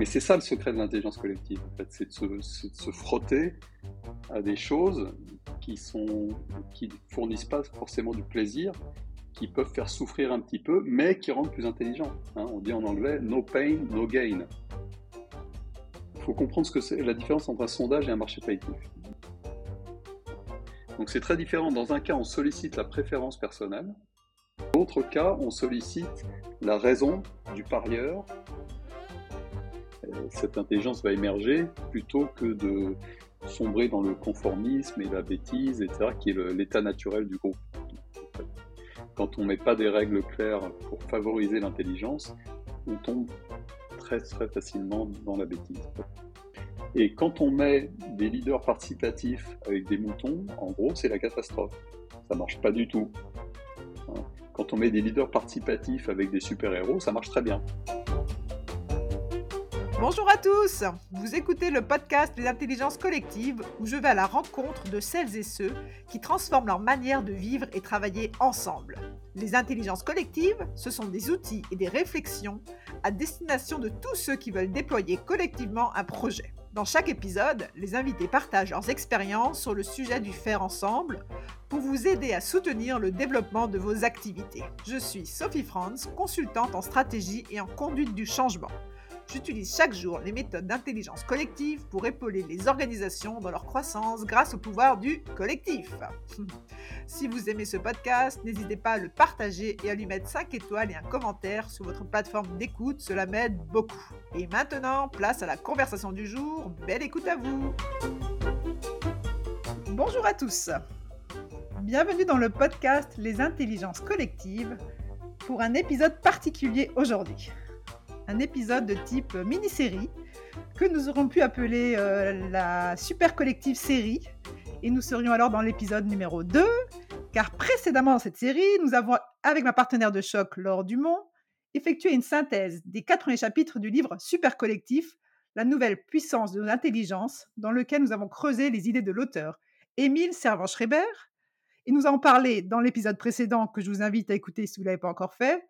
Mais c'est ça le secret de l'intelligence collective, en fait, c'est de, se frotter à des choses qui sont qui fournissent pas forcément du plaisir, qui peuvent faire souffrir un petit peu, mais qui rendent plus intelligent. Hein. on dit en anglais no pain, no gain. Il faut comprendre ce que c'est la différence entre un sondage et un marché prédictif. Donc c'est très différent. Dans un cas, on sollicite la préférence personnelle. Dans l'autre cas, on sollicite la raison du parieur. Cette intelligence va émerger plutôt que de sombrer dans le conformisme et la bêtise, etc., qui est l'état naturel du groupe. Quand on ne met pas des règles claires pour favoriser l'intelligence, on tombe très très facilement dans la bêtise. Et quand on met des leaders participatifs avec des moutons, en gros, c'est la catastrophe. Ça marche pas du tout. Hein. Quand on met des leaders participatifs avec des super-héros, ça marche très bien. Bonjour à tous Vous écoutez le podcast des intelligences collectives où je vais à la rencontre de celles et ceux qui transforment leur manière de vivre et travailler ensemble. Les intelligences collectives, ce sont des outils et des réflexions à destination de tous ceux qui veulent déployer collectivement un projet. Dans chaque épisode, les invités partagent leurs expériences sur le sujet du faire ensemble pour vous aider à soutenir le développement de vos activités. Je suis Sophie Franz, consultante en stratégie et en conduite du changement. J'utilise chaque jour les méthodes d'intelligence collective pour épauler les organisations dans leur croissance grâce au pouvoir du collectif. si vous aimez ce podcast, n'hésitez pas à le partager et à lui mettre 5 étoiles et un commentaire sur votre plateforme d'écoute, cela m'aide beaucoup. Et maintenant, place à la conversation du jour. Belle écoute à vous. Bonjour à tous. Bienvenue dans le podcast Les intelligences collectives pour un épisode particulier aujourd'hui un épisode de type mini-série que nous aurons pu appeler euh, la Super Collective série. Et nous serions alors dans l'épisode numéro 2, car précédemment dans cette série, nous avons, avec ma partenaire de choc Laure Dumont, effectué une synthèse des quatre premiers chapitres du livre Super Collectif, la nouvelle puissance de l'intelligence, dans lequel nous avons creusé les idées de l'auteur Émile Servan-Schreiber. Et nous avons parlé dans l'épisode précédent, que je vous invite à écouter si vous ne l'avez pas encore fait,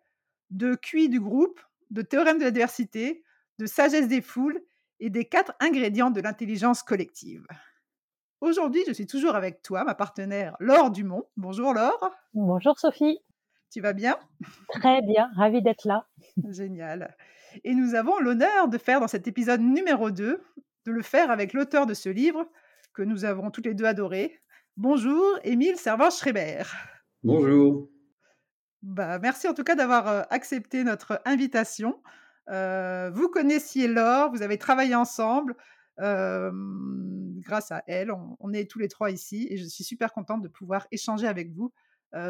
de QI du groupe, de théorème de la diversité, de sagesse des foules et des quatre ingrédients de l'intelligence collective. Aujourd'hui, je suis toujours avec toi, ma partenaire Laure Dumont. Bonjour Laure. Bonjour Sophie. Tu vas bien? Très bien, ravie d'être là. Génial. Et nous avons l'honneur de faire dans cet épisode numéro 2, de le faire avec l'auteur de ce livre que nous avons toutes les deux adoré. Bonjour, Émile Servan-Schreiber. Bonjour. Bah, merci en tout cas d'avoir accepté notre invitation. vous connaissiez Laure, vous avez travaillé ensemble. grâce à elle, on, est tous les trois ici et je suis super contente de pouvoir échanger avec vous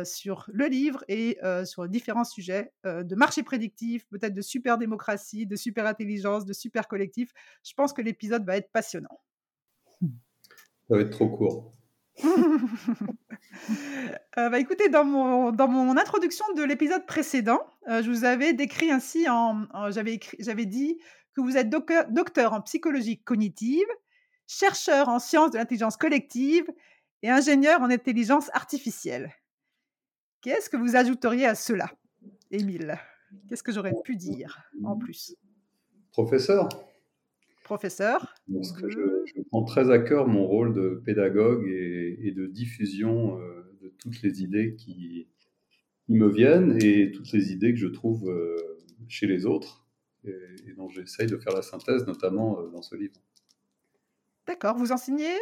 sur le livre et sur différents sujets de marché prédictif, peut-être de super démocratie, de super intelligence, de super collectif. Je pense que l'épisode va être passionnant. Ça va être trop court. Euh, bah, écoutez, dans mon, dans mon introduction de l'épisode précédent, euh, je vous avais décrit ainsi, en, j'avais, j'avais dit que vous êtes docteur en psychologie cognitive, chercheur en sciences de l'intelligence collective et ingénieur en intelligence artificielle. Qu'est-ce que vous ajouteriez à cela, Émile? Qu'est-ce que j'aurais pu dire en plus? Professeur? Professeur. je, prends très à cœur mon rôle de pédagogue et, de diffusion euh, de toutes les idées qui, me viennent et toutes les idées que je trouve euh, chez les autres et, dont j'essaye de faire la synthèse, notamment euh, dans ce livre. D'accord, vous enseignez?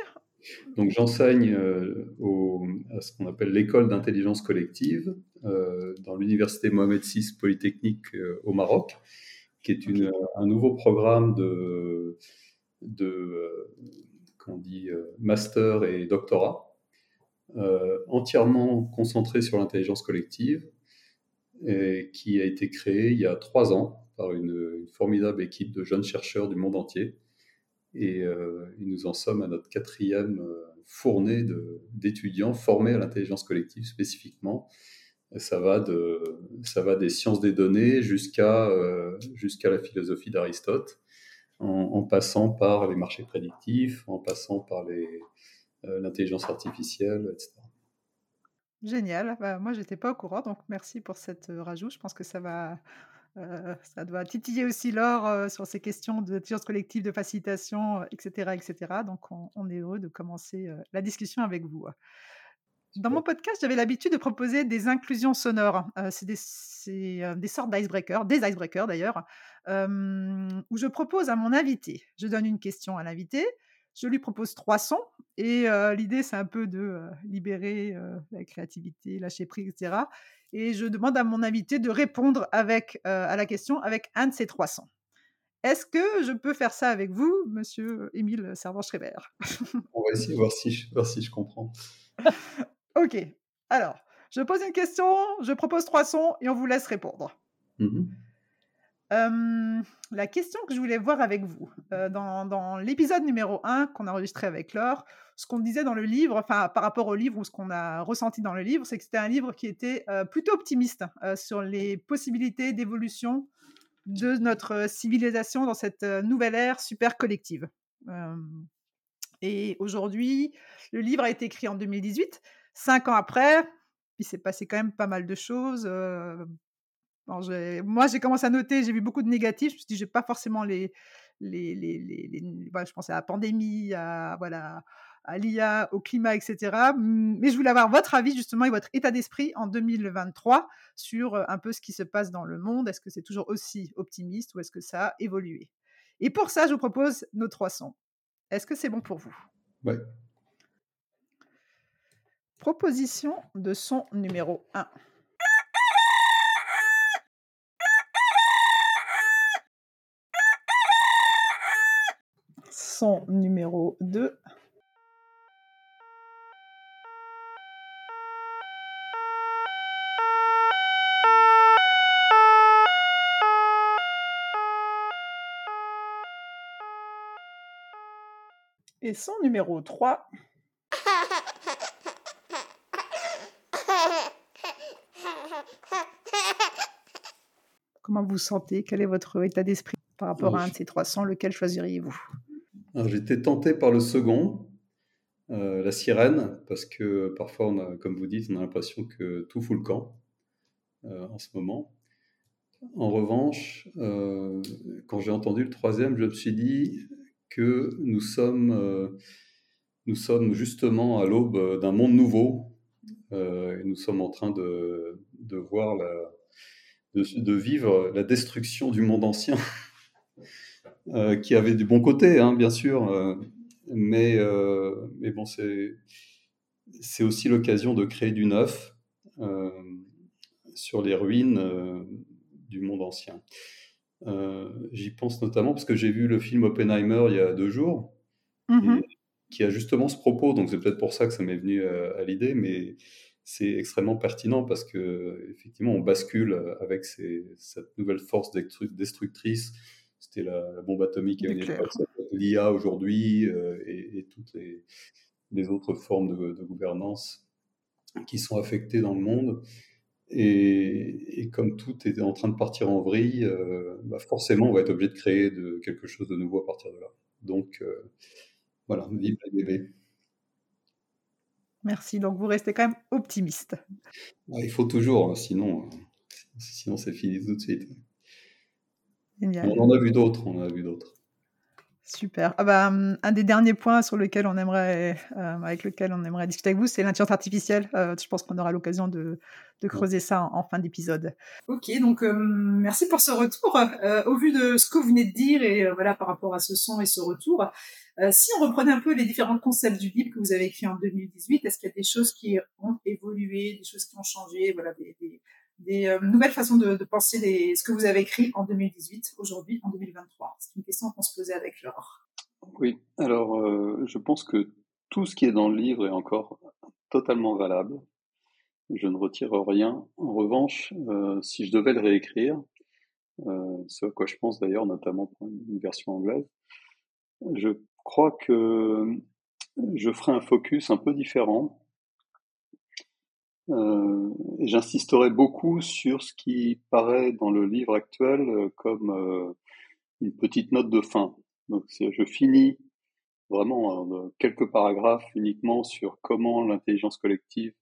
Donc j'enseigne à ce qu'on appelle l'école d'intelligence collective dans l'université Mohamed VI Polytechnique au Maroc qui est une, un nouveau programme de, de euh, dit, euh, master et doctorat, euh, entièrement concentré sur l'intelligence collective, et qui a été créé il y a trois ans par une, formidable équipe de jeunes chercheurs du monde entier. Et nous en sommes à notre quatrième fournée d'étudiants formés à l'intelligence collective spécifiquement, ça va, de, ça va des sciences des données jusqu'à euh, jusqu'à la philosophie d'Aristote, en, passant par les marchés prédictifs, en passant par euh, l'intelligence artificielle, etc. Génial. Bah, moi, je n'étais pas au courant, donc merci pour cette euh, rajout. Je pense que ça va ça doit titiller aussi Laure sur ces questions d'intelligence collective, de facilitation, etc., etc. Donc, on, on, est heureux de commencer la discussion avec vous. Dans mon podcast, j'avais l'habitude de proposer des inclusions sonores. c'est des, des, sortes d'icebreakers, des icebreakers d'ailleurs, où je propose à mon invité, je donne une question à l'invité, je lui propose trois sons, et l'idée c'est un peu de libérer la créativité, lâcher prise, etc. Et je demande à mon invité de répondre avec, à la question avec un de ces trois sons. Est-ce que je peux faire ça avec vous, monsieur Émile Servan-Schreiber? On va essayer de voir si, voir si je comprends. Ok. Alors, je pose une question, je propose trois sons et on vous laisse répondre. Mmh la question que je voulais voir avec vous, dans, l'épisode numéro 1 qu'on a enregistré avec Laure, ce qu'on disait dans le livre, enfin par rapport au livre ou ce qu'on a ressenti dans le livre, c'est que c'était un livre qui était plutôt optimiste sur les possibilités d'évolution de notre civilisation dans cette nouvelle ère super collective. et aujourd'hui, le livre a été écrit en 2018, Cinq ans après, il s'est passé quand même pas mal de choses. moi, j'ai commencé à noter, j'ai vu beaucoup de négatifs. Je me suis dit, j'ai pas forcément les, les, les, je pensais à la pandémie, à voilà, à l'IA, au climat, etc. Mais je voulais avoir votre avis justement et votre état d'esprit en 2023 sur un peu ce qui se passe dans le monde. Est-ce que c'est toujours aussi optimiste ou est-ce que ça a évolué? Et pour ça, je vous propose nos trois sons. Est-ce que c'est bon pour vous? Oui. Proposition de son numéro 1. Son numéro 2. Et son numéro 3. Comment vous sentez Quel est votre état d'esprit par rapport à un de ces 300 Lequel choisiriez-vous? J'étais tenté par le second, euh, la sirène, parce que parfois, comme vous dites, on a l'impression que tout fout le camp euh, en ce moment. En revanche, euh, quand j'ai entendu le troisième, je me suis dit que nous sommes, nous sommes justement à l'aube d'un monde nouveau. et nous sommes en train de voir la, de, vivre la destruction du monde ancien, euh, qui avait du bon côté, hein, bien sûr, euh, mais, euh, mais bon, c'est, aussi l'occasion de créer du neuf sur les ruines du monde ancien. j'y pense notamment parce que j'ai vu le film Oppenheimer il y a deux jours, mm-hmm. qui a justement ce propos, donc c'est peut-être pour ça que ça m'est venu à l'idée, mais c'est extrêmement pertinent parce que effectivement on bascule avec cette nouvelle force destructrice. C'était la, bombe atomique à une époque, l'IA aujourd'hui euh, et, toutes les, autres formes de, gouvernance qui sont affectées dans le monde. Et, comme tout est en train de partir en vrille, euh, bah forcément on va être obligé de créer de, quelque chose de nouveau à partir de là. Donc euh, voilà, vive les bébés. Merci. Donc, vous restez quand même optimiste. il faut toujours, hein, sinon, euh, sinon c'est fini tout de suite. On en a vu d'autres, on en a vu d'autres. Super. Ah bah, hum, un des derniers points sur lequel on aimerait, euh, avec lequel on aimerait discuter avec vous, c'est l'intelligence artificielle. Euh, je pense qu'on aura l'occasion de, creuser ça en, fin d'épisode. Ok, donc hum, merci pour ce retour. au vu de ce que vous venez de dire et voilà par rapport à ce son et ce retour, euh, si on reprenait un peu les différents concepts du livre que vous avez écrit en 2018, est-ce qu'il y a des choses qui ont évolué, des choses qui ont changé, voilà, des, euh, nouvelles façons de, penser ce que vous avez écrit en 2018, aujourd'hui, en 2023 C'est une question qu'on se posait avec Laure. Oui, alors euh, je pense que tout ce qui est dans le livre est encore totalement valable. Je ne retire rien. En revanche, si je devais le réécrire, ce à quoi je pense d'ailleurs, notamment pour une version anglaise, je crois que je ferai un focus un peu différent. Euh, et j'insisterai beaucoup sur ce qui paraît dans le livre actuel euh, comme euh, une petite note de fin. Donc je finis vraiment quelques paragraphes uniquement sur comment l'intelligence collective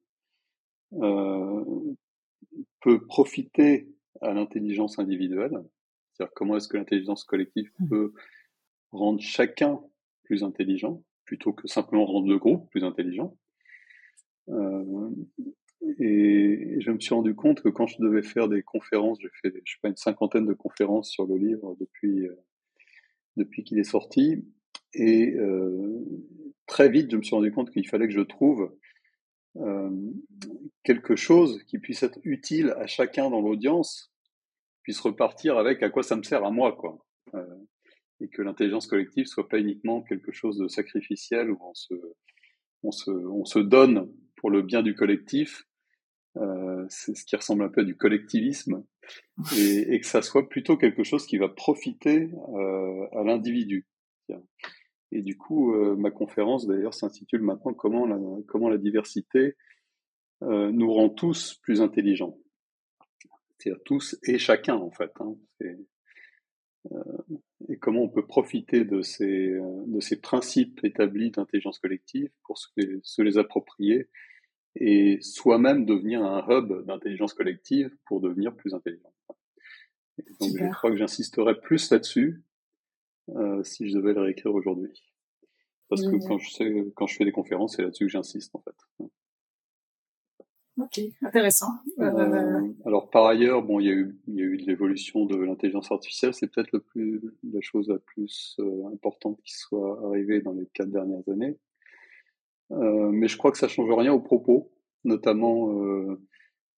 peut profiter à l'intelligence individuelle. C'est-à-dire comment est-ce que l'intelligence collective mmh. peut rendre chacun plus intelligent plutôt que simplement rendre le groupe plus intelligent. Euh, et je me suis rendu compte que quand je devais faire des conférences, j'ai fait, je sais pas, une cinquantaine de conférences sur le livre depuis, euh, depuis qu'il est sorti. Et euh, très vite, je me suis rendu compte qu'il fallait que je trouve quelque chose qui puisse être utile à chacun dans l'audience, puisse repartir avec à quoi ça me sert à moi, quoi. Et que l'intelligence collective soit pas uniquement quelque chose de sacrificiel où on se, on se, on se donne pour le bien du collectif. Euh, c'est ce qui ressemble un peu à du collectivisme et, et, que ça soit plutôt quelque chose qui va profiter euh, à l'individu. Et du coup, euh, ma conférence d'ailleurs s'intitule maintenant comment la, comment la diversité euh, nous rend tous plus intelligents. C'est-à-dire tous et chacun en fait. Hein. Euh, et comment on peut profiter de ces, euh, de ces principes établis d'intelligence collective pour se les, se les approprier et soi-même devenir un hub d'intelligence collective pour devenir plus intelligent. donc je crois que j'insisterai plus là-dessus euh, si je devais le réécrire aujourd'hui. Parce que quand je, sais, quand je fais des conférences, c'est là-dessus que j'insiste en fait. Ok, intéressant. Euh, euh, alors par ailleurs, bon, il y a eu, il y a eu de l'évolution de l'intelligence artificielle. C'est peut-être le plus, la chose la plus euh, importante qui soit arrivée dans les quatre dernières années. mais je crois que ça change rien au propos, notamment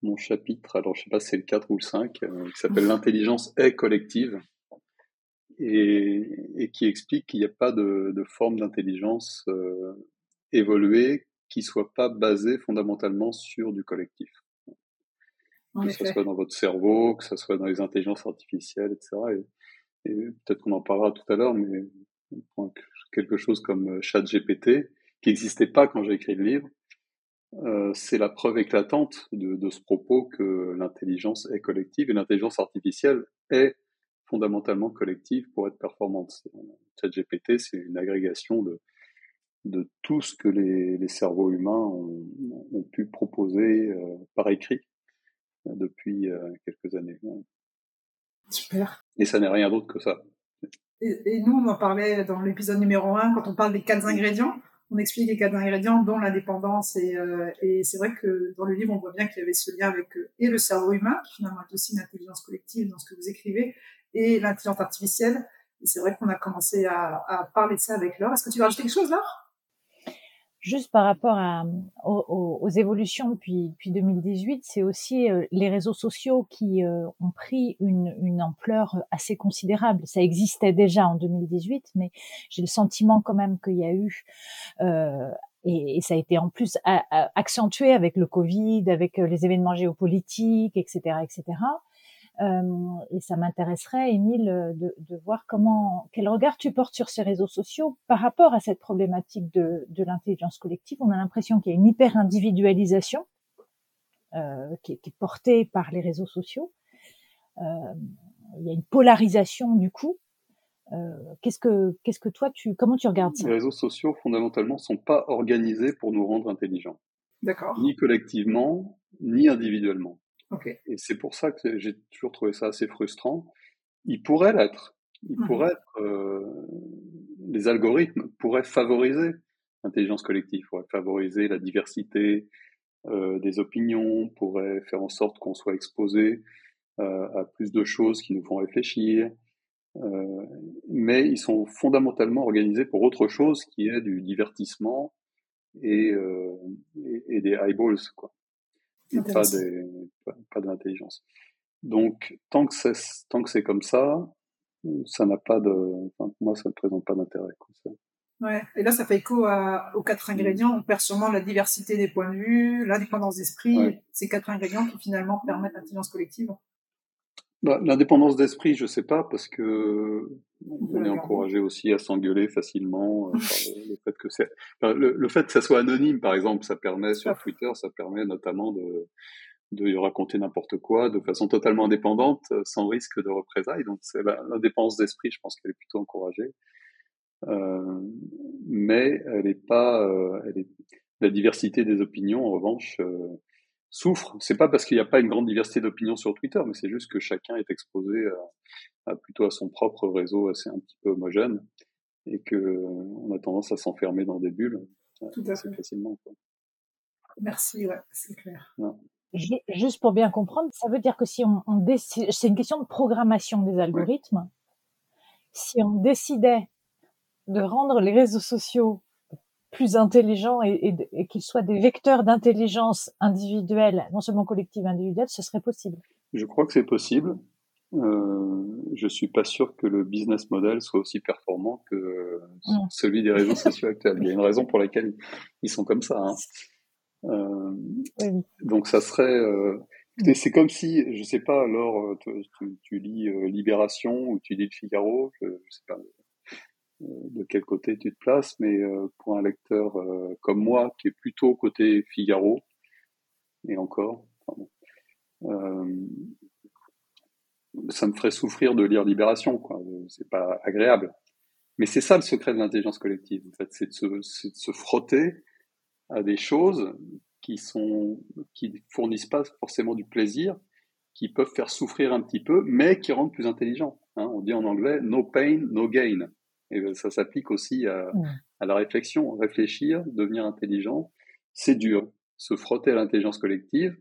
mon chapitre. Alors je sais pas si c'est le 4 ou le 5, qui s'appelle l'intelligence est collective et, et qui explique qu'il n'y a pas de, de forme d'intelligence évoluée qui soit pas basé fondamentalement sur du collectif. que ce soit dans votre cerveau, que ce soit dans les intelligences artificielles, etc. Et, peut-être qu'on en parlera tout à l'heure, mais quelque chose comme euh, ChatGPT, qui n'existait pas quand j'ai écrit le livre, euh, c'est la preuve éclatante de, de ce propos que l'intelligence est collective et l'intelligence artificielle est fondamentalement collective pour être performante. ChatGPT, c'est une agrégation de, de tout ce que les, les cerveaux humains ont, ont pu proposer euh, par écrit euh, depuis euh, quelques années. Super. Et ça n'est rien d'autre que ça. Et, et, nous, on en parlait dans l'épisode numéro 1, quand on parle des quatre ingrédients, on explique les quatre ingrédients, dont l'indépendance. Et, et c'est vrai que dans le livre, on voit bien qu'il y avait ce lien avec et le cerveau humain, qui finalement est aussi une intelligence collective dans ce que vous écrivez, et l'intelligence artificielle. Et c'est vrai qu'on a commencé à, à, parler de ça avec Laure. Est-ce que tu veux rajouter quelque chose, Laure? Juste par rapport aux, évolutions depuis, depuis 2018, c'est aussi euh, les réseaux sociaux qui euh, ont pris une, ampleur assez considérable. Ça existait déjà en 2018, mais j'ai le sentiment quand même qu'il y a eu euh, et, ça a été en plus accentué avec le Covid, avec euh, les événements géopolitiques, etc., etc. Euh, et ça m'intéresserait, Émile, de, de, voir comment, quel regard tu portes sur ces réseaux sociaux par rapport à cette problématique de, de l'intelligence collective. On a l'impression qu'il y a une hyper individualisation euh, qui, qui, est portée par les réseaux sociaux. Euh, il y a une polarisation du coup. Euh, qu'est-ce que, qu'est-ce que toi tu, comment tu regardes ça? Les réseaux sociaux fondamentalement sont pas organisés pour nous rendre intelligents. D'accord. Ni collectivement, ni individuellement. Okay. Et c'est pour ça que j'ai toujours trouvé ça assez frustrant. Il pourrait l'être. Il mmh. pourrait être, euh, les algorithmes pourraient favoriser l'intelligence collective, pourraient favoriser la diversité euh, des opinions, pourraient faire en sorte qu'on soit exposé euh, à plus de choses qui nous font réfléchir. Euh, mais ils sont fondamentalement organisés pour autre chose qui est du divertissement et, euh, et, et des eyeballs, quoi pas, des, pas, de l'intelligence. Donc, tant que c'est, tant que c'est comme ça, ça n'a pas de, enfin, moi, ça ne présente pas d'intérêt. Ouais. Et là, ça fait écho à, aux quatre ingrédients. On perd sûrement la diversité des points de vue, l'indépendance d'esprit, ouais. ces quatre ingrédients qui finalement permettent l'intelligence collective. Bah, L'indépendance d'esprit, je sais pas, parce que on est encouragé aussi à s'engueuler facilement euh, par le, le, fait que c'est enfin, le, le, fait que ça soit anonyme, par exemple, ça permet sur Twitter, ça permet notamment de de raconter n'importe quoi de façon totalement indépendante, euh, sans risque de représailles. Donc, c'est l'indépendance d'esprit, je pense qu'elle est plutôt encouragée, euh, mais elle est pas, euh, elle est la diversité des opinions, en revanche. Euh, souffre. C'est pas parce qu'il n'y a pas une grande diversité d'opinions sur Twitter, mais c'est juste que chacun est exposé à, plutôt à son propre réseau assez un petit peu homogène et que on a tendance à s'enfermer dans des bulles Tout assez facilement. Merci, ouais, c'est clair. Juste pour bien comprendre, ça veut dire que si on, on décide, c'est une question de programmation des algorithmes. Si on décidait de rendre les réseaux sociaux plus intelligents et, et, qu'ils soient des vecteurs d'intelligence individuelle, non seulement collective, individuelle, ce serait possible. Je crois que c'est possible. Euh, je suis pas sûr que le business model soit aussi performant que mm. celui des réseaux sociaux actuels. Il y a une raison pour laquelle ils sont comme ça. Hein. Euh, donc ça serait. Euh, c'est comme si, je sais pas, alors tu, tu, lis euh, Libération ou tu lis Le Figaro, je, je sais pas de quel côté tu te places, mais pour un lecteur comme moi, qui est plutôt côté Figaro, et encore, ça me ferait souffrir de lire Libération, quoi. C'est pas agréable. Mais c'est ça le secret de l'intelligence collective, en fait, c'est de, de, se frotter à des choses qui sont, qui fournissent pas forcément du plaisir, qui peuvent faire souffrir un petit peu, mais qui rendent plus intelligent. Hein. On dit en anglais no pain, no gain. Et ben, ça s'applique aussi à, à, la réflexion. Réfléchir, devenir intelligent, c'est dur. Se frotter à l'intelligence collective,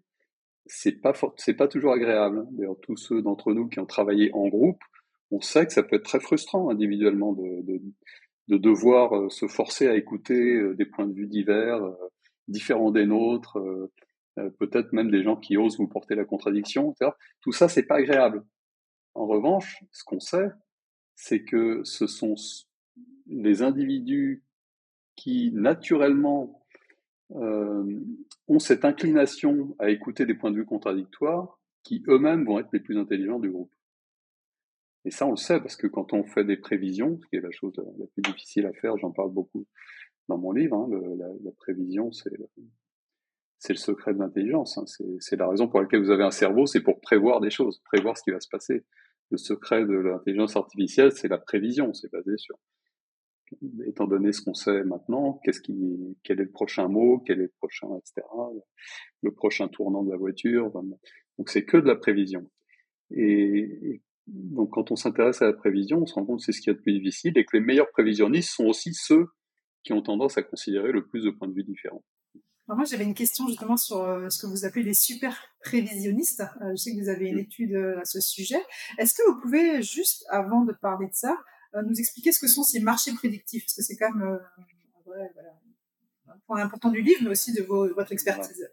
c'est pas c'est pas toujours agréable. D'ailleurs, tous ceux d'entre nous qui ont travaillé en groupe, on sait que ça peut être très frustrant individuellement de, de, de devoir euh, se forcer à écouter euh, des points de vue divers, euh, différents des nôtres, peut-être même des gens qui osent vous porter la contradiction, etc. Tout ça, c'est pas agréable. En revanche, ce qu'on sait, c'est que ce sont les individus qui naturellement euh, ont cette inclination à écouter des points de vue contradictoires qui eux-mêmes vont être les plus intelligents du groupe. Et ça, on le sait parce que quand on fait des prévisions, ce qui est la chose la plus difficile à faire, j'en parle beaucoup dans mon livre, hein, la, prévision, c'est le, c'est le secret de l'intelligence. Hein, c'est la raison pour laquelle vous avez un cerveau, c'est pour prévoir des choses, prévoir ce qui va se passer. Le secret de l'intelligence artificielle, c'est la prévision, c'est basé sur étant donné ce qu'on sait maintenant, qu'est-ce qui, quel est le prochain mot, quel est le prochain, etc., le prochain tournant de la voiture. Donc c'est que de la prévision. Et, donc quand on s'intéresse à la prévision, on se rend compte que c'est ce qui est le plus difficile et que les meilleurs prévisionnistes sont aussi ceux qui ont tendance à considérer le plus de points de vue différents. Alors moi, j'avais une question justement sur euh, ce que vous appelez les super prévisionnistes. Euh, je sais que vous avez une mm. étude euh, à ce sujet. Est-ce que vous pouvez juste, avant de parler de ça, nous expliquer ce que sont ces marchés prédictifs, parce que c'est quand même euh, un point important du livre, mais aussi de votre expertise.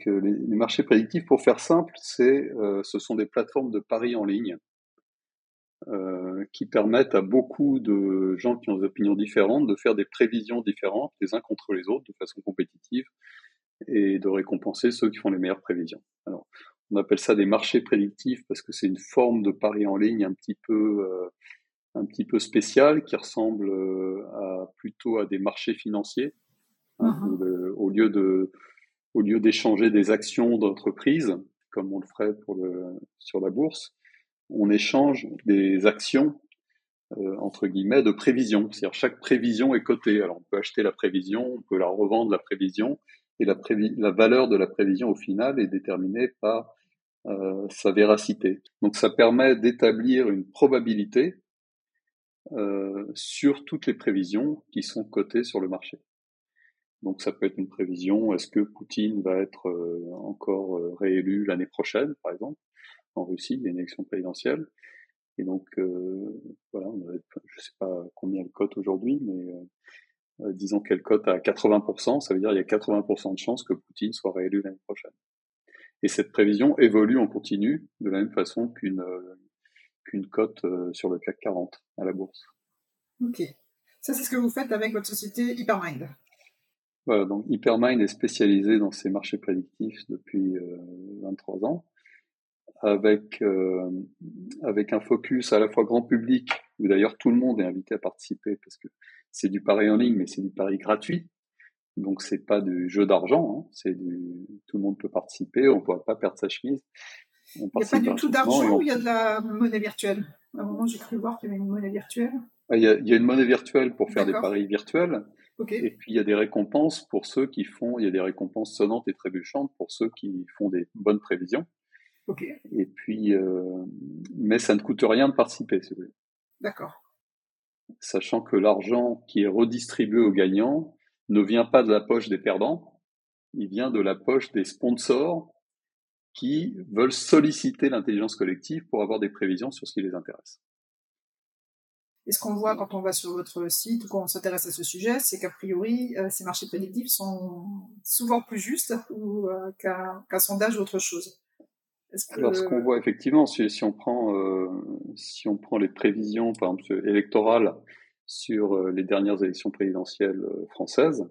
Que les, marchés prédictifs, pour faire simple, c'est, euh, ce sont des plateformes de paris en ligne qui permettent à beaucoup de gens qui ont des opinions différentes de faire des prévisions différentes les uns contre les autres de façon compétitive et de récompenser ceux qui font les meilleures prévisions. Alors, on appelle ça des marchés prédictifs parce que c'est une forme de pari en ligne un petit peu un petit peu spécial qui ressemble euh, à, plutôt à des marchés financiers. Hein, uh-huh. au lieu de, au lieu d'échanger des actions d'entreprise, comme on le ferait pour le, sur la bourse, on échange des actions euh, entre guillemets de prévision. C'est-à-dire chaque prévision est cotée. Alors on peut acheter la prévision, on peut la revendre la prévision, et la, la valeur de la prévision au final est déterminée par euh, sa véracité. Donc ça permet d'établir une probabilité euh, sur toutes les prévisions qui sont cotées sur le marché. Donc ça peut être une prévision, est-ce que Poutine va être encore réélu l'année prochaine, par exemple, en Russie, il y a une élection présidentielle. Et donc, voilà, je ne sais pas combien elle cote aujourd'hui, mais disons qu'elle cote à 80%, ça veut dire qu'il y a 80% de chances que Poutine soit réélu l'année prochaine. Et cette prévision évolue en continu de la même façon qu'une qu'une cote euh, sur le CAC 40 à la bourse. Ok. Ça, c'est ce que vous faites avec votre société Hypermind. Voilà, donc Hypermind est spécialisé dans ces marchés prédictifs depuis 23 euh, ans, avec, euh, avec un focus à la fois grand public, où d'ailleurs tout le monde est invité à participer, parce que c'est du pari en ligne, mais c'est du pari gratuit. Donc c'est pas du jeu d'argent, hein, c'est du tout le monde peut participer, on ne pourra pas perdre sa chemise. Il n'y a pas du tout d'argent ou il y a de la monnaie virtuelle? À un moment, j'ai cru voir qu'il y avait une monnaie virtuelle. Ah, il y, a, il y a une monnaie virtuelle pour faire des paris virtuels, Et puis il y a des récompenses pour ceux qui font, il y a des récompenses sonnantes et trébuchantes pour ceux qui font des bonnes prévisions. Et puis, euh, mais ça ne coûte rien de participer, si vous voulez. D'accord. Sachant que l'argent qui est redistribué aux gagnants ne vient pas de la poche des perdants, il vient de la poche des sponsors qui veulent solliciter l'intelligence collective pour avoir des prévisions sur ce qui les intéresse. Et ce qu'on voit quand on va sur votre site ou quand on s'intéresse à ce sujet, c'est qu'a priori, euh, ces marchés prédictifs sont souvent plus justes ou euh, qu'un sondage ou autre chose. Alors, ce qu'on voit effectivement, si, si on prend euh, si on prend les prévisions, par exemple électorales sur euh, les dernières élections présidentielles euh, françaises,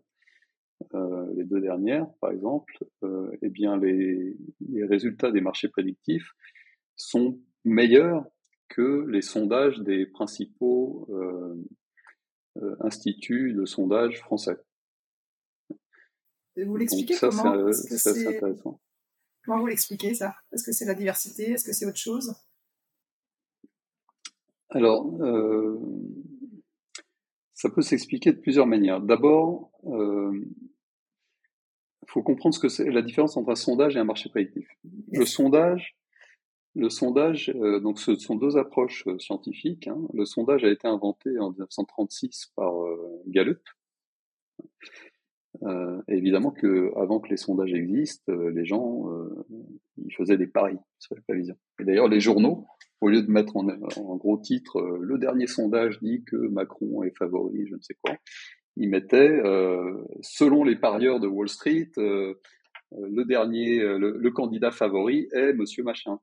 euh, les deux dernières, par exemple, eh bien les, les résultats des marchés prédictifs sont meilleurs que les sondages des principaux instituts de sondage français. Et vous l'expliquez comment? C'est intéressant. Comment vous l'expliquez ça? Est-ce que c'est la diversité? Est-ce que c'est autre chose? Alors, euh, ça peut s'expliquer de plusieurs manières. D'abord, il euh, faut comprendre ce que c'est la différence entre un sondage et un marché prédictif. Le sondage, le sondage, euh, donc ce sont deux approches scientifiques. Hein. Le sondage a été inventé en 1936 par Gallup. Euh, évidemment que avant que les sondages existent, euh, les gens euh, ils faisaient des paris sur les prévisions. Et d'ailleurs, les journaux, au lieu de mettre en, en gros titre le dernier sondage dit que Macron est favori, je ne sais quoi, ils mettaient selon les parieurs de Wall Street, le dernier, le, candidat favori est Monsieur Machin.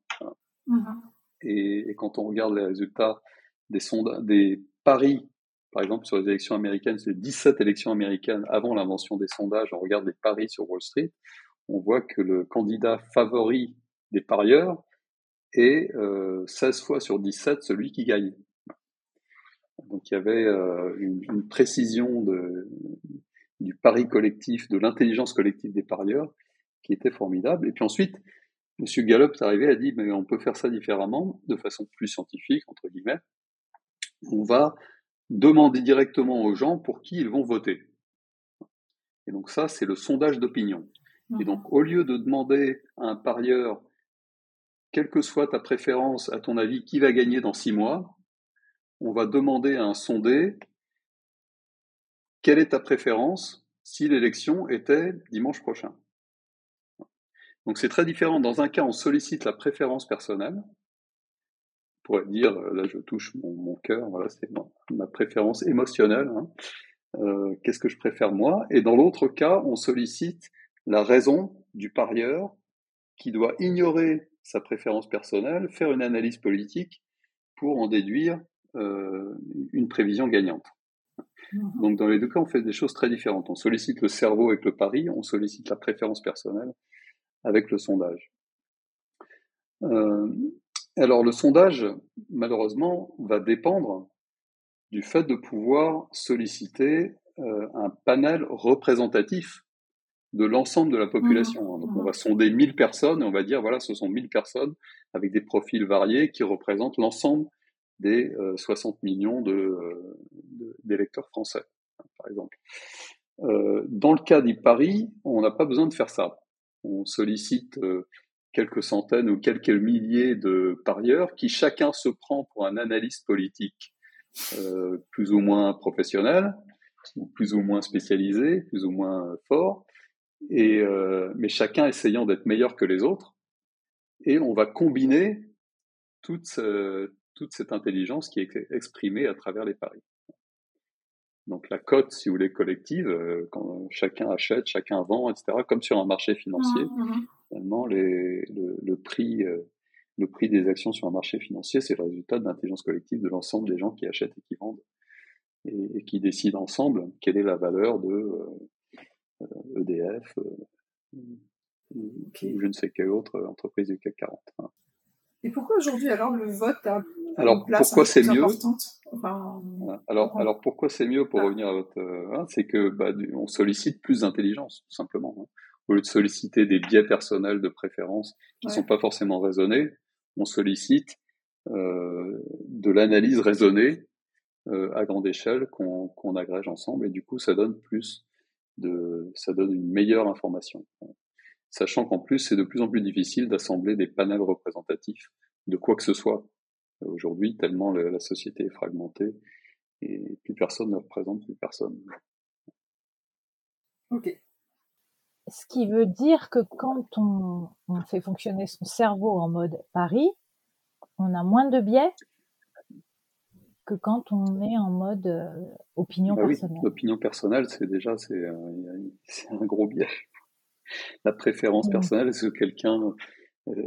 Mm-hmm. Et, et, quand on regarde les résultats des sondages, des paris par exemple, sur les élections américaines, c'est 17 élections américaines avant l'invention des sondages, on regarde les paris sur Wall Street, on voit que le candidat favori des parieurs est euh, 16 fois sur 17 celui qui gagne. Donc il y avait euh, une, précision du pari collectif, de l'intelligence collective des parieurs qui était formidable. Et puis ensuite, M. Gallup est arrivé à dire, mais on peut faire ça différemment, de façon plus scientifique, entre guillemets. On va demander directement aux gens pour qui ils vont voter. Et donc ça, c'est le sondage d'opinion. Et donc, au lieu de demander à un parieur, quelle que soit ta préférence, à ton avis, qui va gagner dans six mois, on va demander à un sondé, quelle est ta préférence si l'élection était dimanche prochain. Donc c'est très différent. Dans un cas, on sollicite la préférence personnelle, pourrait dire, euh, là je touche mon, mon cœur, voilà, c'est ma, préférence émotionnelle. Hein. Euh, Qu'est-ce que je préfère moi? Et dans l'autre cas, on sollicite la raison du parieur qui doit ignorer sa préférence personnelle, faire une analyse politique pour en déduire euh, une prévision gagnante. Mmh Donc dans les deux cas, on fait des choses très différentes. On sollicite le cerveau avec le pari, on sollicite la préférence personnelle avec le sondage. Euh, alors le sondage, malheureusement, va dépendre du fait de pouvoir solliciter euh, un panel représentatif de l'ensemble de la population. Mmh. Donc on va sonder 1000 personnes et on va dire, voilà, ce sont 1000 personnes avec des profils variés qui représentent l'ensemble des 60 euh, millions euh, d'électeurs de, français, par exemple. dans le cas du Paris, on n'a pas besoin de faire ça. On sollicite quelques centaines ou quelques milliers de parieurs qui chacun se prend pour un analyste politique euh, plus ou moins professionnel, plus ou moins spécialisé, plus ou moins fort, et euh, mais chacun essayant d'être meilleur que les autres, et on va combiner toute, toute cette intelligence qui est exprimée à travers les paris. Donc la cote, si vous voulez, collective, euh, quand chacun achète, chacun vend, etc., comme sur un marché financier, mmh, mmh finalement, les, le, le, prix, euh, le prix des actions sur un marché financier, c'est le résultat de l'intelligence collective de l'ensemble des gens qui achètent et qui vendent et, et, qui décident ensemble quelle est la valeur de EDF euh, e euh, ou je ne sais quelle autre entreprise du CAC 40. Hein. Et pourquoi aujourd'hui alors le vote a alors pourquoi c'est mieux enfin, Alors alors pourquoi c'est mieux pour ah. revenir à votre hein, c'est que bah, on sollicite plus d'intelligence tout simplement. Hein au lieu de solliciter des biais personnels de préférence qui ne sont pas forcément raisonnés, on sollicite euh, de l'analyse raisonnée à grande échelle qu'on agrège ensemble et du coup ça donne plus de, ça donne une meilleure information. Sachant qu'en plus c'est de plus en plus difficile d'assembler des panels représentatifs de quoi que ce soit aujourd'hui tellement la société est fragmentée et plus personne ne représente plus personne. Ok. Ce qui veut dire que quand on, fait fonctionner son cerveau en mode Paris, on a moins de biais que quand on est en mode euh, opinion bah personnelle. Oui, opinion personnelle, c'est déjà c'est un gros biais. La préférence mmh. personnelle, est-ce que quelqu'un,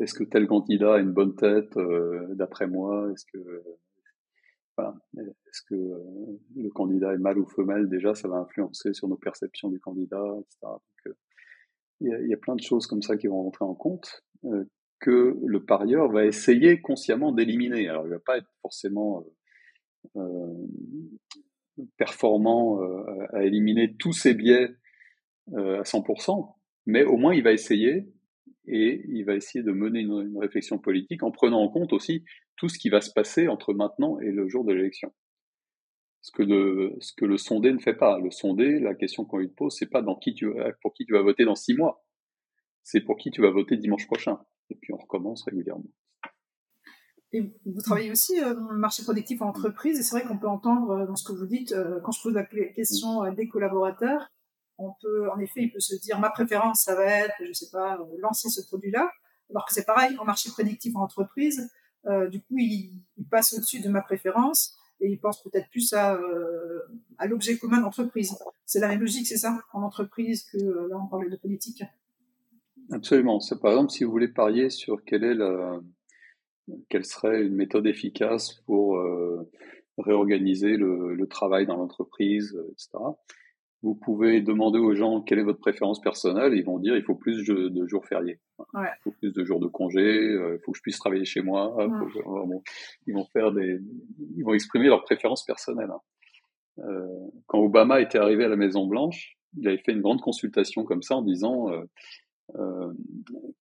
est-ce que tel candidat a une bonne tête euh, d'après moi? Est-ce que est-ce que euh, le candidat est mâle ou femelle? Déjà, ça va influencer sur nos perceptions du candidat, etc. Euh, il, y a, plein de choses comme ça qui vont rentrer en compte euh, que le parieur va essayer consciemment d'éliminer. Alors, il va pas être forcément performant à éliminer tous ses biais à 100%, mais au moins il va essayer et il va essayer de mener une, réflexion politique en prenant en compte aussi tout ce qui va se passer entre maintenant et le jour de l'élection. Ce que le, ce que le sondé ne fait pas. Le sondé, la question qu'on lui pose, c'est pas dans qui tu, pour qui tu vas voter dans six mois. C'est pour qui tu vas voter dimanche prochain. Et puis on recommence régulièrement. Et vous travaillez aussi euh, dans le marché productif en entreprise, et c'est vrai qu'on peut entendre euh, dans ce que vous dites, euh, quand je pose la question à des collaborateurs, on peut, en effet, il peut se dire ma préférence, ça va être, je sais pas, lancer ce produit-là. Alors que c'est pareil en marché prédictif en entreprise. Du coup, il, passe au-dessus de ma préférence et il pense peut-être plus à, euh, à l'objet commun d'entreprise. C'est la même logique, c'est ça, en entreprise que là on parle de politique. Absolument. Par exemple si vous voulez parier sur quelle est la, quelle serait une méthode efficace pour réorganiser le, le, travail dans l'entreprise, etc. Vous pouvez demander aux gens quelle est votre préférence personnelle. Ils vont dire il faut plus de jours fériés. Il faut plus de jours de congé. Euh, il faut que je puisse travailler chez moi. ils vont faire des, ils vont exprimer leur préférence personnelle. Hein. Euh, quand Obama était arrivé à la Maison Blanche, il avait fait une grande consultation comme ça en disant euh,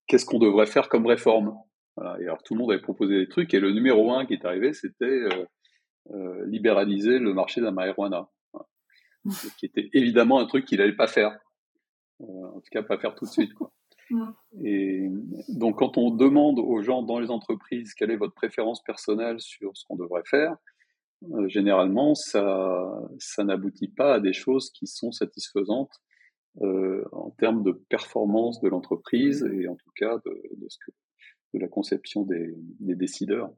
qu'est-ce qu'on devrait faire comme réforme? Et alors tout le monde avait proposé des trucs et le numéro un qui est arrivé, c'était libéraliser le marché de la marijuana qui était évidemment un truc qu'il n'allait pas faire. Euh, en tout cas, pas faire tout de suite. Quoi. Et donc, quand on demande aux gens dans les entreprises quelle est votre préférence personnelle sur ce qu'on devrait faire, euh, généralement, ça, ça n'aboutit pas à des choses qui sont satisfaisantes euh, en termes de performance de l'entreprise et en tout cas de, de, ce que, de la conception des, des décideurs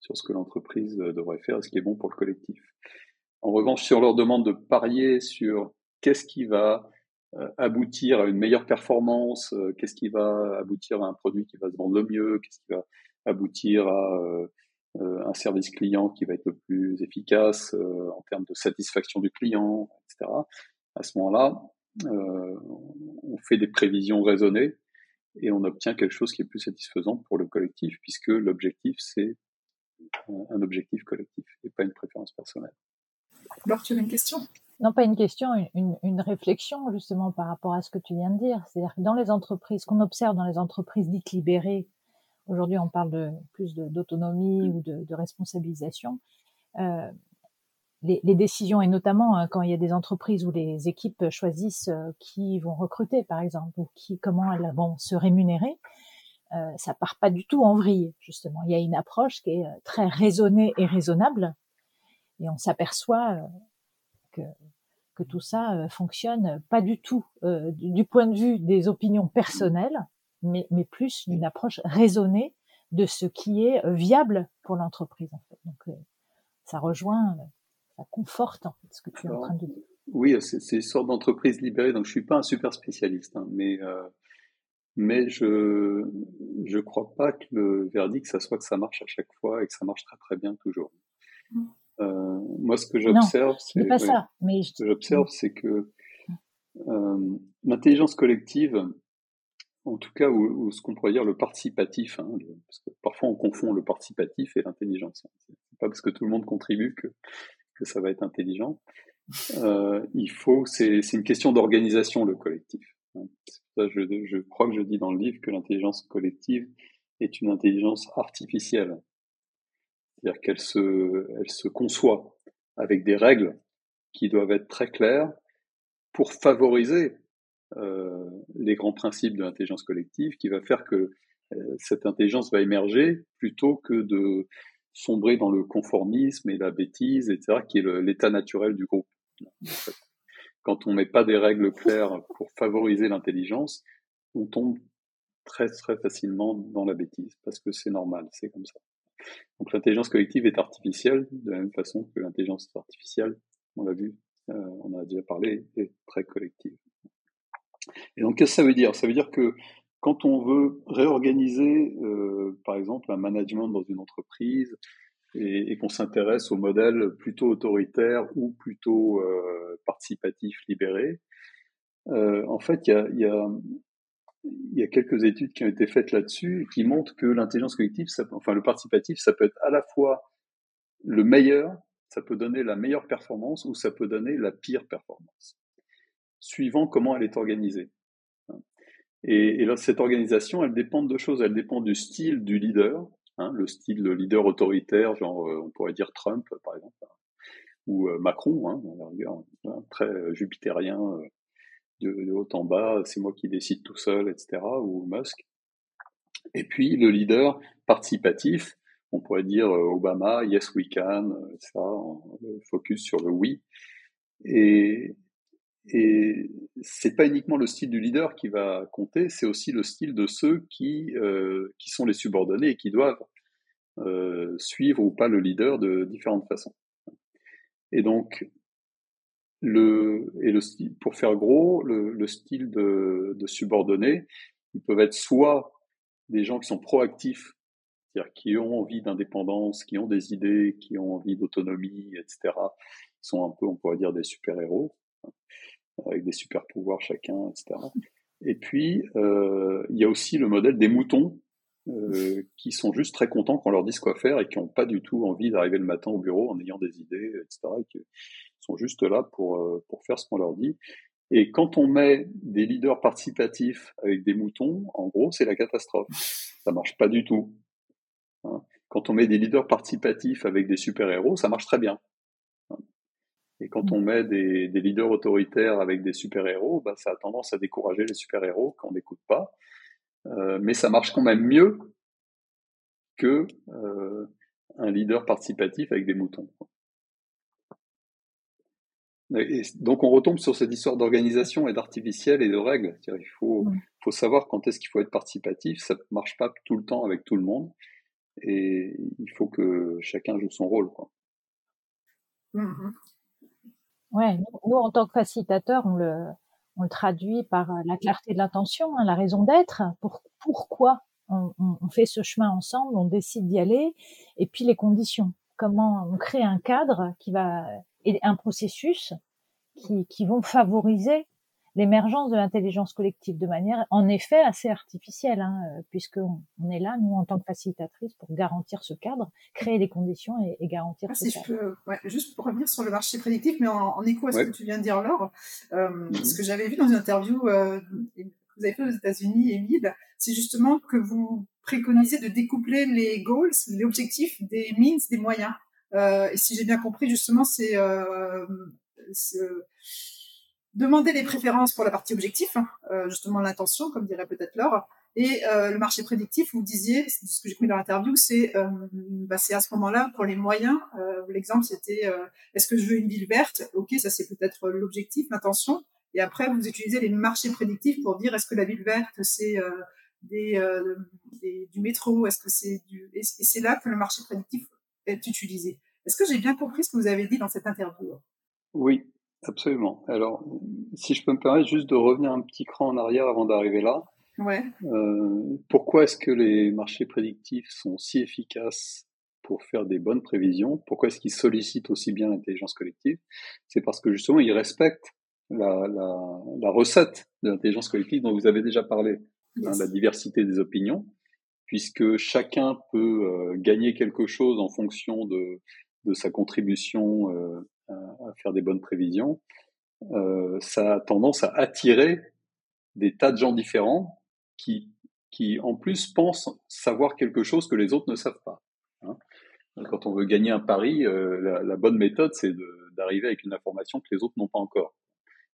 sur ce que l'entreprise devrait faire et ce qui est bon pour le collectif. En revanche, si on leur demande de parier sur qu'est-ce qui va euh, aboutir à une meilleure performance, euh, qu'est-ce qui va aboutir à un produit qui va se vendre le mieux, qu'est-ce qui va aboutir à euh, un service client qui va être le plus efficace en termes de satisfaction du client, etc. À ce moment-là, on fait des prévisions raisonnées et on obtient quelque chose qui est plus satisfaisant pour le collectif, puisque l'objectif, c'est un objectif collectif et pas une préférence personnelle. Alors, tu as une question? Non, pas une question, une, réflexion justement par rapport à ce que tu viens de dire. C'est-à-dire que dans les entreprises, qu'on observe dans les entreprises dites libérées, aujourd'hui on parle de plus d'autonomie ou de, responsabilisation, euh, les, décisions, et notamment hein, quand il y a des entreprises où les équipes choisissent euh, qui vont recruter, par exemple, ou qui, comment elles vont se rémunérer, euh, ça part pas du tout en vrille, justement. Il y a une approche qui est euh, très raisonnée et raisonnable, et on s'aperçoit euh, que, que tout ça euh, fonctionne pas du tout euh, du point de vue des opinions personnelles, mais, mais plus d'une approche raisonnée de ce qui est viable pour l'entreprise. En fait. Donc ça rejoint, ça conforte en fait, ce que tu es en train de dire. Oui, c'est une sorte d'entreprise libérée, donc je suis pas un super spécialiste, hein, mais mais je je crois pas que le verdict ça soit que ça marche à chaque fois et que ça marche très très bien toujours. Euh, moi, ce que j'observe, c'est pas ça. Mais ce que j'observe, c'est que euh, l'intelligence collective, en tout cas, ou, ce qu'on pourrait dire le participatif, hein, parce que parfois on confond le participatif et l'intelligence. C'est pas parce que tout le monde contribue que, que ça va être intelligent. Euh, il faut, c'est une question d'organisation le collectif. Hein. Ça, je, je crois que je dis dans le livre que l'intelligence collective est une intelligence artificielle. C'est-à-dire qu'elle se, elle se conçoit avec des règles qui doivent être très claires pour favoriser euh, les grands principes de l'intelligence collective, qui va faire que euh, cette intelligence va émerger plutôt que de sombrer dans le conformisme et la bêtise, etc., qui est l'état naturel du groupe. Quand on met pas des règles claires pour favoriser l'intelligence, on tombe très très facilement dans la bêtise, parce que c'est normal, c'est comme ça. Donc l'intelligence collective est artificielle, de la même façon que l'intelligence artificielle, on l'a vu, euh, on a déjà parlé, est très collective. Et donc qu'est-ce que ça veut dire? Ça veut dire que quand on veut réorganiser, euh, par exemple, un management dans une entreprise et, qu'on s'intéresse au modèle plutôt autoritaire ou plutôt euh, participatif libéré, euh, en fait, il y a, y, a, y a, quelques études qui ont été faites là-dessus qui montrent que l'intelligence collective, enfin le participatif, ça peut être à la fois le meilleur, ça peut donner la meilleure performance ou ça peut donner la pire performance, suivant comment elle est organisée. Et, et cette organisation, elle dépend de deux choses. Elle dépend du style du leader, hein, le style de leader autoritaire, genre euh, on pourrait dire Trump par exemple, ou euh, Macron, hein, hein, très jupitérien, euh, de, haut en bas, c'est moi qui décide tout seul, etc., ou Musk. Et puis le leader participatif, on pourrait dire Obama, Yes We Can, ça, focus sur le oui. Et, et c'est pas uniquement le style du leader qui va compter, c'est aussi le style de ceux qui, euh, qui sont les subordonnés et qui doivent euh, suivre ou pas le leader de différentes façons. Et donc, le, et le style, pour faire gros, le, le style de, de subordonnés, ils peuvent être soit des gens qui sont proactifs, c'est-à-dire qui ont envie d'indépendance, qui ont des idées, qui ont envie d'autonomie, etc. Ils sont un peu, on pourrait dire, des super-héros avec des super pouvoirs chacun, etc. Et puis, euh, il y a aussi le modèle des moutons, euh, qui sont juste très contents qu'on leur dise quoi faire et qui n'ont pas du tout envie d'arriver le matin au bureau en ayant des idées, etc. sont juste là pour, euh, pour faire ce qu'on leur dit. Et quand on met des leaders participatifs avec des moutons, en gros, c'est la catastrophe. Ça marche pas du tout. Hein. Quand on met des leaders participatifs avec des super-héros, ça marche très bien. Et quand on met des, des leaders autoritaires avec des super-héros, bah, ça a tendance à décourager les super-héros qu'on n'écoute pas. Euh, mais ça marche quand même mieux que euh, un leader participatif avec des moutons. Et donc on retombe sur cette histoire d'organisation et d'artificiel et de règles. Il faut, faut savoir quand est-ce qu'il faut être participatif. Ça ne marche pas tout le temps avec tout le monde. Et il faut que chacun joue son rôle. Quoi. Mmh Ouais, nous, en tant que facilitateur, on le, on le traduit par euh, la clarté de l'intention, hein, la raison d'être, pour, pourquoi on, on, fait ce chemin ensemble, on décide d'y aller, et puis les conditions. Comment on crée un cadre qui va et un processus qui, qui vont favoriser l'émergence de l'intelligence collective de manière, en effet, assez artificielle, hein, euh, puisqu'on on est là, nous, en tant que facilitatrice, pour garantir ce cadre, créer les conditions et, et garantir ah, ce si cadre. Je peux, ouais, juste pour revenir sur le marché prédictif, mais en, en écho à ce que tu viens de dire, Laure, euh, mhm. ce que j'avais vu dans une interview euh, vous avez fait aux États-Unis, Emile, c'est justement que vous préconisez de découpler les goals, les objectifs des means, des moyens. Euh, et si j'ai bien compris, justement, c'est euh, demander les préférences pour la partie objectif, hein, euh, justement l'intention, comme dirait peut-être Laure, et euh, le marché prédictif, vous disiez, ce que j'ai compris dans l'interview, c'est euh, bah, à ce moment-là pour les moyens. Euh, L'exemple c'était euh, est-ce que je veux une ville verte? Ok, ça c'est peut-être l'objectif, l'intention. Et après, vous utilisez les marchés prédictifs pour dire est-ce que la ville verte c'est des, des, du métro, est-ce que c'est du et c'est là que le marché prédictif est utilisé. Est-ce que j'ai bien compris ce que vous avez dit dans cette interview Oui, Absolument. Alors, si je peux me permettre juste de revenir un petit cran en arrière avant d'arriver là. Ouais. Euh, pourquoi est-ce que les marchés prédictifs sont si efficaces pour faire des bonnes prévisions? Pourquoi est-ce qu'ils sollicitent aussi bien l'intelligence collective? C'est parce que justement, ils respectent la, la, la recette de l'intelligence collective dont vous avez déjà parlé, hein, la diversité des opinions, puisque chacun peut euh, gagner quelque chose en fonction de, de sa contribution euh, à faire des bonnes prévisions, euh, ça a tendance à attirer des tas de gens différents qui, qui en plus pensent savoir quelque chose que les autres ne savent pas. Hein. Quand on veut gagner un pari, la, la, bonne méthode, c'est d'arriver avec une information que les autres n'ont pas encore.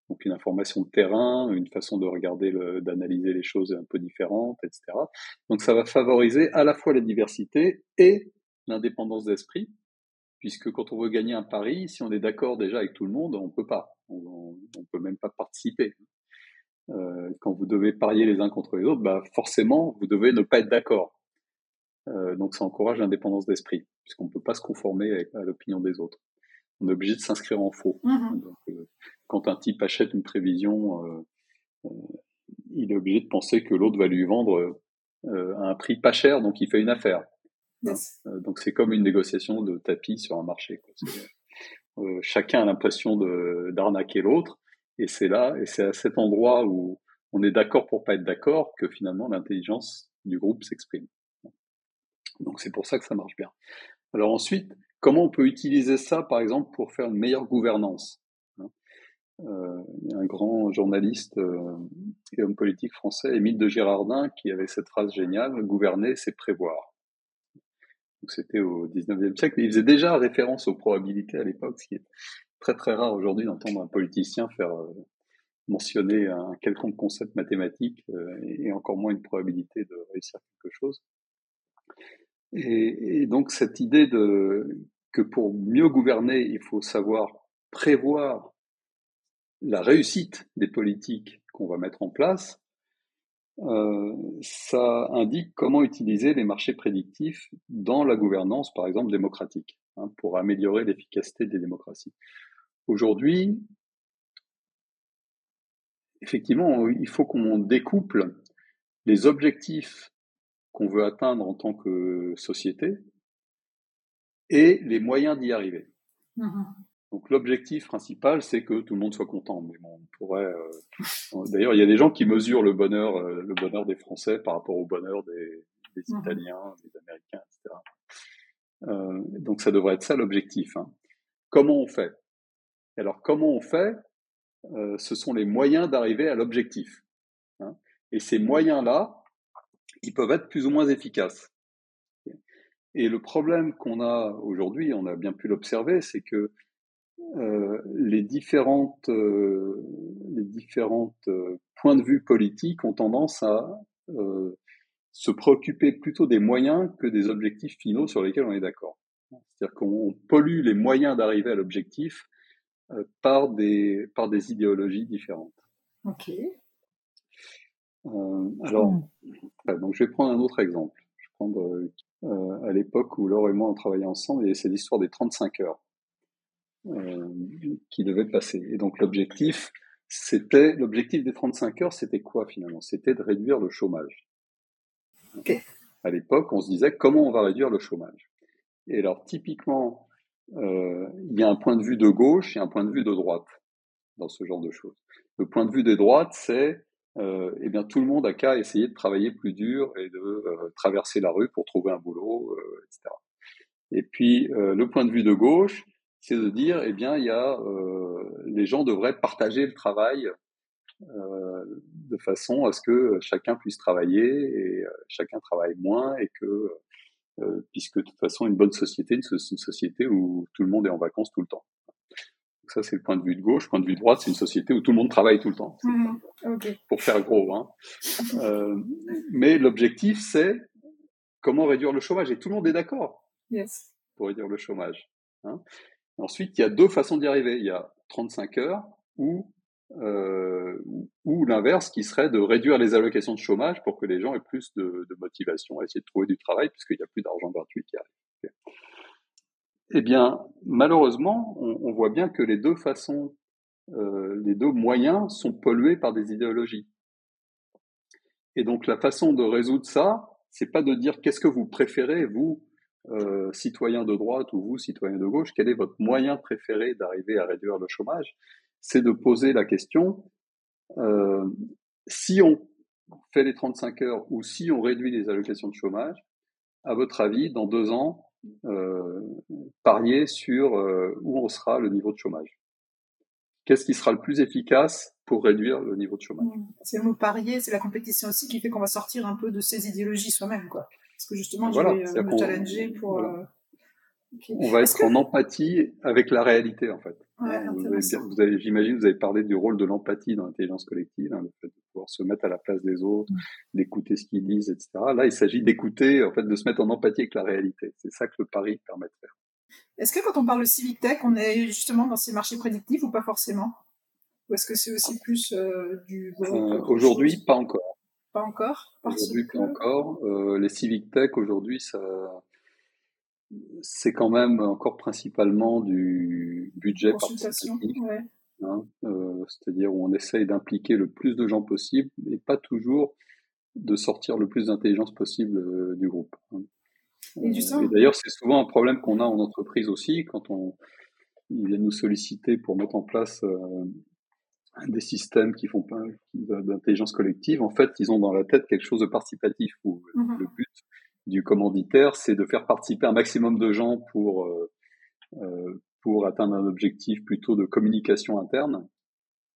Donc une information de terrain, une façon de regarder, d'analyser les choses un peu différentes, etc. Donc ça va favoriser à la fois la diversité et l'indépendance d'esprit, puisque quand on veut gagner un pari, si on est d'accord déjà avec tout le monde, on peut pas, on, on peut même pas participer. Euh, quand vous devez parier les uns contre les autres, bah forcément vous devez ne pas être d'accord. Euh, donc ça encourage l'indépendance d'esprit, puisqu'on ne peut pas se conformer à l'opinion des autres. On est obligé de s'inscrire en faux. Mmh donc, euh, quand un type achète une prévision, euh, euh, il est obligé de penser que l'autre va lui vendre euh, à un prix pas cher, donc il fait une affaire. donc c'est comme une négociation de tapis sur un marché. chacun a l'impression d'arnaquer l'autre, et c'est là, et c'est à cet endroit où on est d'accord pour pas être d'accord que finalement l'intelligence du groupe s'exprime. Donc c'est pour ça que ça marche bien. Alors ensuite, comment on peut utiliser ça, par exemple, pour faire une meilleure gouvernance euh, il y a un grand journaliste euh, et homme politique français, Émile de Girardin, qui avait cette phrase géniale gouverner, c'est prévoir. C'était au 19e siècle, mais il faisait déjà référence aux probabilités à l'époque, ce qui est très très rare aujourd'hui d'entendre un politicien faire euh, mentionner un quelconque concept mathématique et, encore moins une probabilité de réussir quelque chose. Et, et donc cette idée de que pour mieux gouverner, il faut savoir prévoir la réussite des politiques qu'on va mettre en place, euh, ça indique comment utiliser les marchés prédictifs dans la gouvernance, par exemple, démocratique, hein, pour améliorer l'efficacité des démocraties. Aujourd'hui, effectivement, il faut qu'on découple les objectifs qu'on veut atteindre en tant que société et les moyens d'y arriver. Mmh donc l'objectif principal, c'est que tout le monde soit content. Mais bon, on pourrait. Euh, d'ailleurs, il y a des gens qui mesurent le bonheur, euh, le bonheur des Français par rapport au bonheur des, des mmh Italiens, des Américains, etc. Euh, donc ça devrait être ça l'objectif. Hein. Comment on fait? Alors comment on fait? Ce sont les moyens d'arriver à l'objectif. Hein. Et ces moyens-là, ils peuvent être plus ou moins efficaces. Et le problème qu'on a aujourd'hui, on a bien pu l'observer, c'est que euh, les différentes, euh, les différentes euh, points de vue politiques ont tendance à se préoccuper plutôt des moyens que des objectifs finaux sur lesquels on est d'accord. C'est-à-dire qu'on pollue les moyens d'arriver à l'objectif par des par des idéologies différentes. Ok. Alors, hmm. donc je vais prendre un autre exemple. Je vais prendre à l'époque où Laure et moi on travaillait ensemble, et c'est l'histoire des 35 heures. Euh, qui devait passer. Et donc l'objectif, c'était l'objectif des 35 heures, c'était quoi finalement? C'était de réduire le chômage. À l'époque, on se disait comment on va réduire le chômage? Et alors typiquement, euh, il y a un point de vue de gauche et un point de vue de droite dans ce genre de choses. Le point de vue des droites, c'est euh, eh bien tout le monde a qu'à essayer de travailler plus dur et de euh, traverser la rue pour trouver un boulot, euh, etc. Et puis le point de vue de gauche, c'est de dire, eh bien, il y a, euh, les gens devraient partager le travail euh, de façon à ce que chacun puisse travailler et euh, chacun travaille moins et que, puisque de toute façon, une bonne société, une société où tout le monde est en vacances tout le temps. Donc ça, c'est le point de vue de gauche. Point de vue de droite, c'est une société où tout le monde travaille tout le temps. Mmh, Pour faire gros. Hein. mais l'objectif, c'est comment réduire le chômage. Et tout le monde est d'accord yes. pour réduire le chômage. Hein. Ensuite, il y a deux façons d'y arriver. Il y a 35 heures ou, euh, ou l'inverse qui serait de réduire les allocations de chômage pour que les gens aient plus de, de motivation à essayer de trouver du travail puisqu'il n'y a plus d'argent gratuit qui arrive. Eh bien, malheureusement, on, on, voit bien que les deux façons, euh, les deux moyens sont pollués par des idéologies. Et donc, la façon de résoudre ça, c'est pas de dire qu'est-ce que vous préférez, vous, euh, citoyen de droite ou vous, citoyen de gauche, quel est votre moyen préféré d'arriver à réduire le chômage C'est de poser la question, euh, si on fait les 35 heures ou si on réduit les allocations de chômage, à votre avis, dans deux ans, euh, pariez sur euh, où on sera le niveau de chômage. Qu'est-ce qui sera le plus efficace pour réduire le niveau de chômage? C'est le mot parier, c'est la compétition aussi qui fait qu'on va sortir un peu de ces idéologies soi-même, quoi. Parce que justement, je vais euh, me challenger pour. Euh, On va être en empathie avec la réalité, en fait. vous avez, j'imagine, vous avez parlé du rôle de l'empathie dans l'intelligence collective, hein, le fait de pouvoir se mettre à la place des autres, d'écouter ce qu'ils disent, etc. Là, il s'agit d'écouter, en fait, de se mettre en empathie avec la réalité. C'est ça que le pari permet de faire. Est-ce que quand on parle de civic tech, on est justement dans ces marchés prédictifs ou pas forcément? Ou est-ce que c'est aussi plus euh, du... Euh, aujourd'hui, pas encore. Pas encore Aujourd'hui, pas encore. Euh, les civic tech, aujourd'hui, ça c'est quand même encore principalement du budget participatif. Hein, euh, c'est-à-dire où on essaye d'impliquer le plus de gens possible et pas toujours de sortir le plus d'intelligence possible euh, du groupe. Hein. Et, d'ailleurs, c'est souvent un problème qu'on a en entreprise aussi quand on ils viennent nous solliciter pour mettre en place euh, des systèmes qui font pas d'intelligence collective. En fait, ils ont dans la tête quelque chose de participatif où mm-hmm. le but du commanditaire, c'est de faire participer un maximum de gens pour, euh, euh, pour atteindre un objectif plutôt de communication interne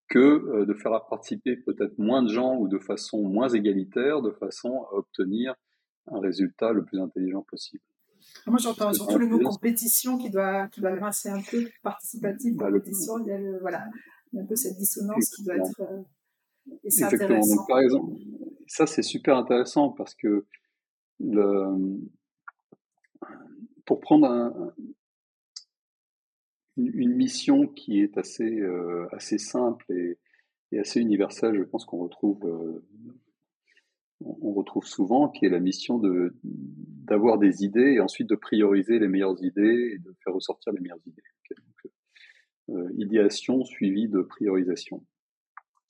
que euh, de faire participer peut-être moins de gens ou de façon moins égalitaire, de façon à obtenir un résultat le plus intelligent possible. Moi, j'entends surtout le mot compétition qui doit, qui doit grincer un peu, participatif, bah, compétition, il, y a voilà, il y a un peu cette dissonance qui doit être... et c'est intéressant. par exemple, ça, c'est super intéressant parce que le, pour prendre une, mission qui est assez, euh, assez simple et, assez universelle, je pense qu'on retrouve, euh, on retrouve souvent, qui est la mission de d'avoir des idées et ensuite de prioriser les meilleures idées et de faire ressortir les meilleures idées. Euh, idéation suivie de priorisation.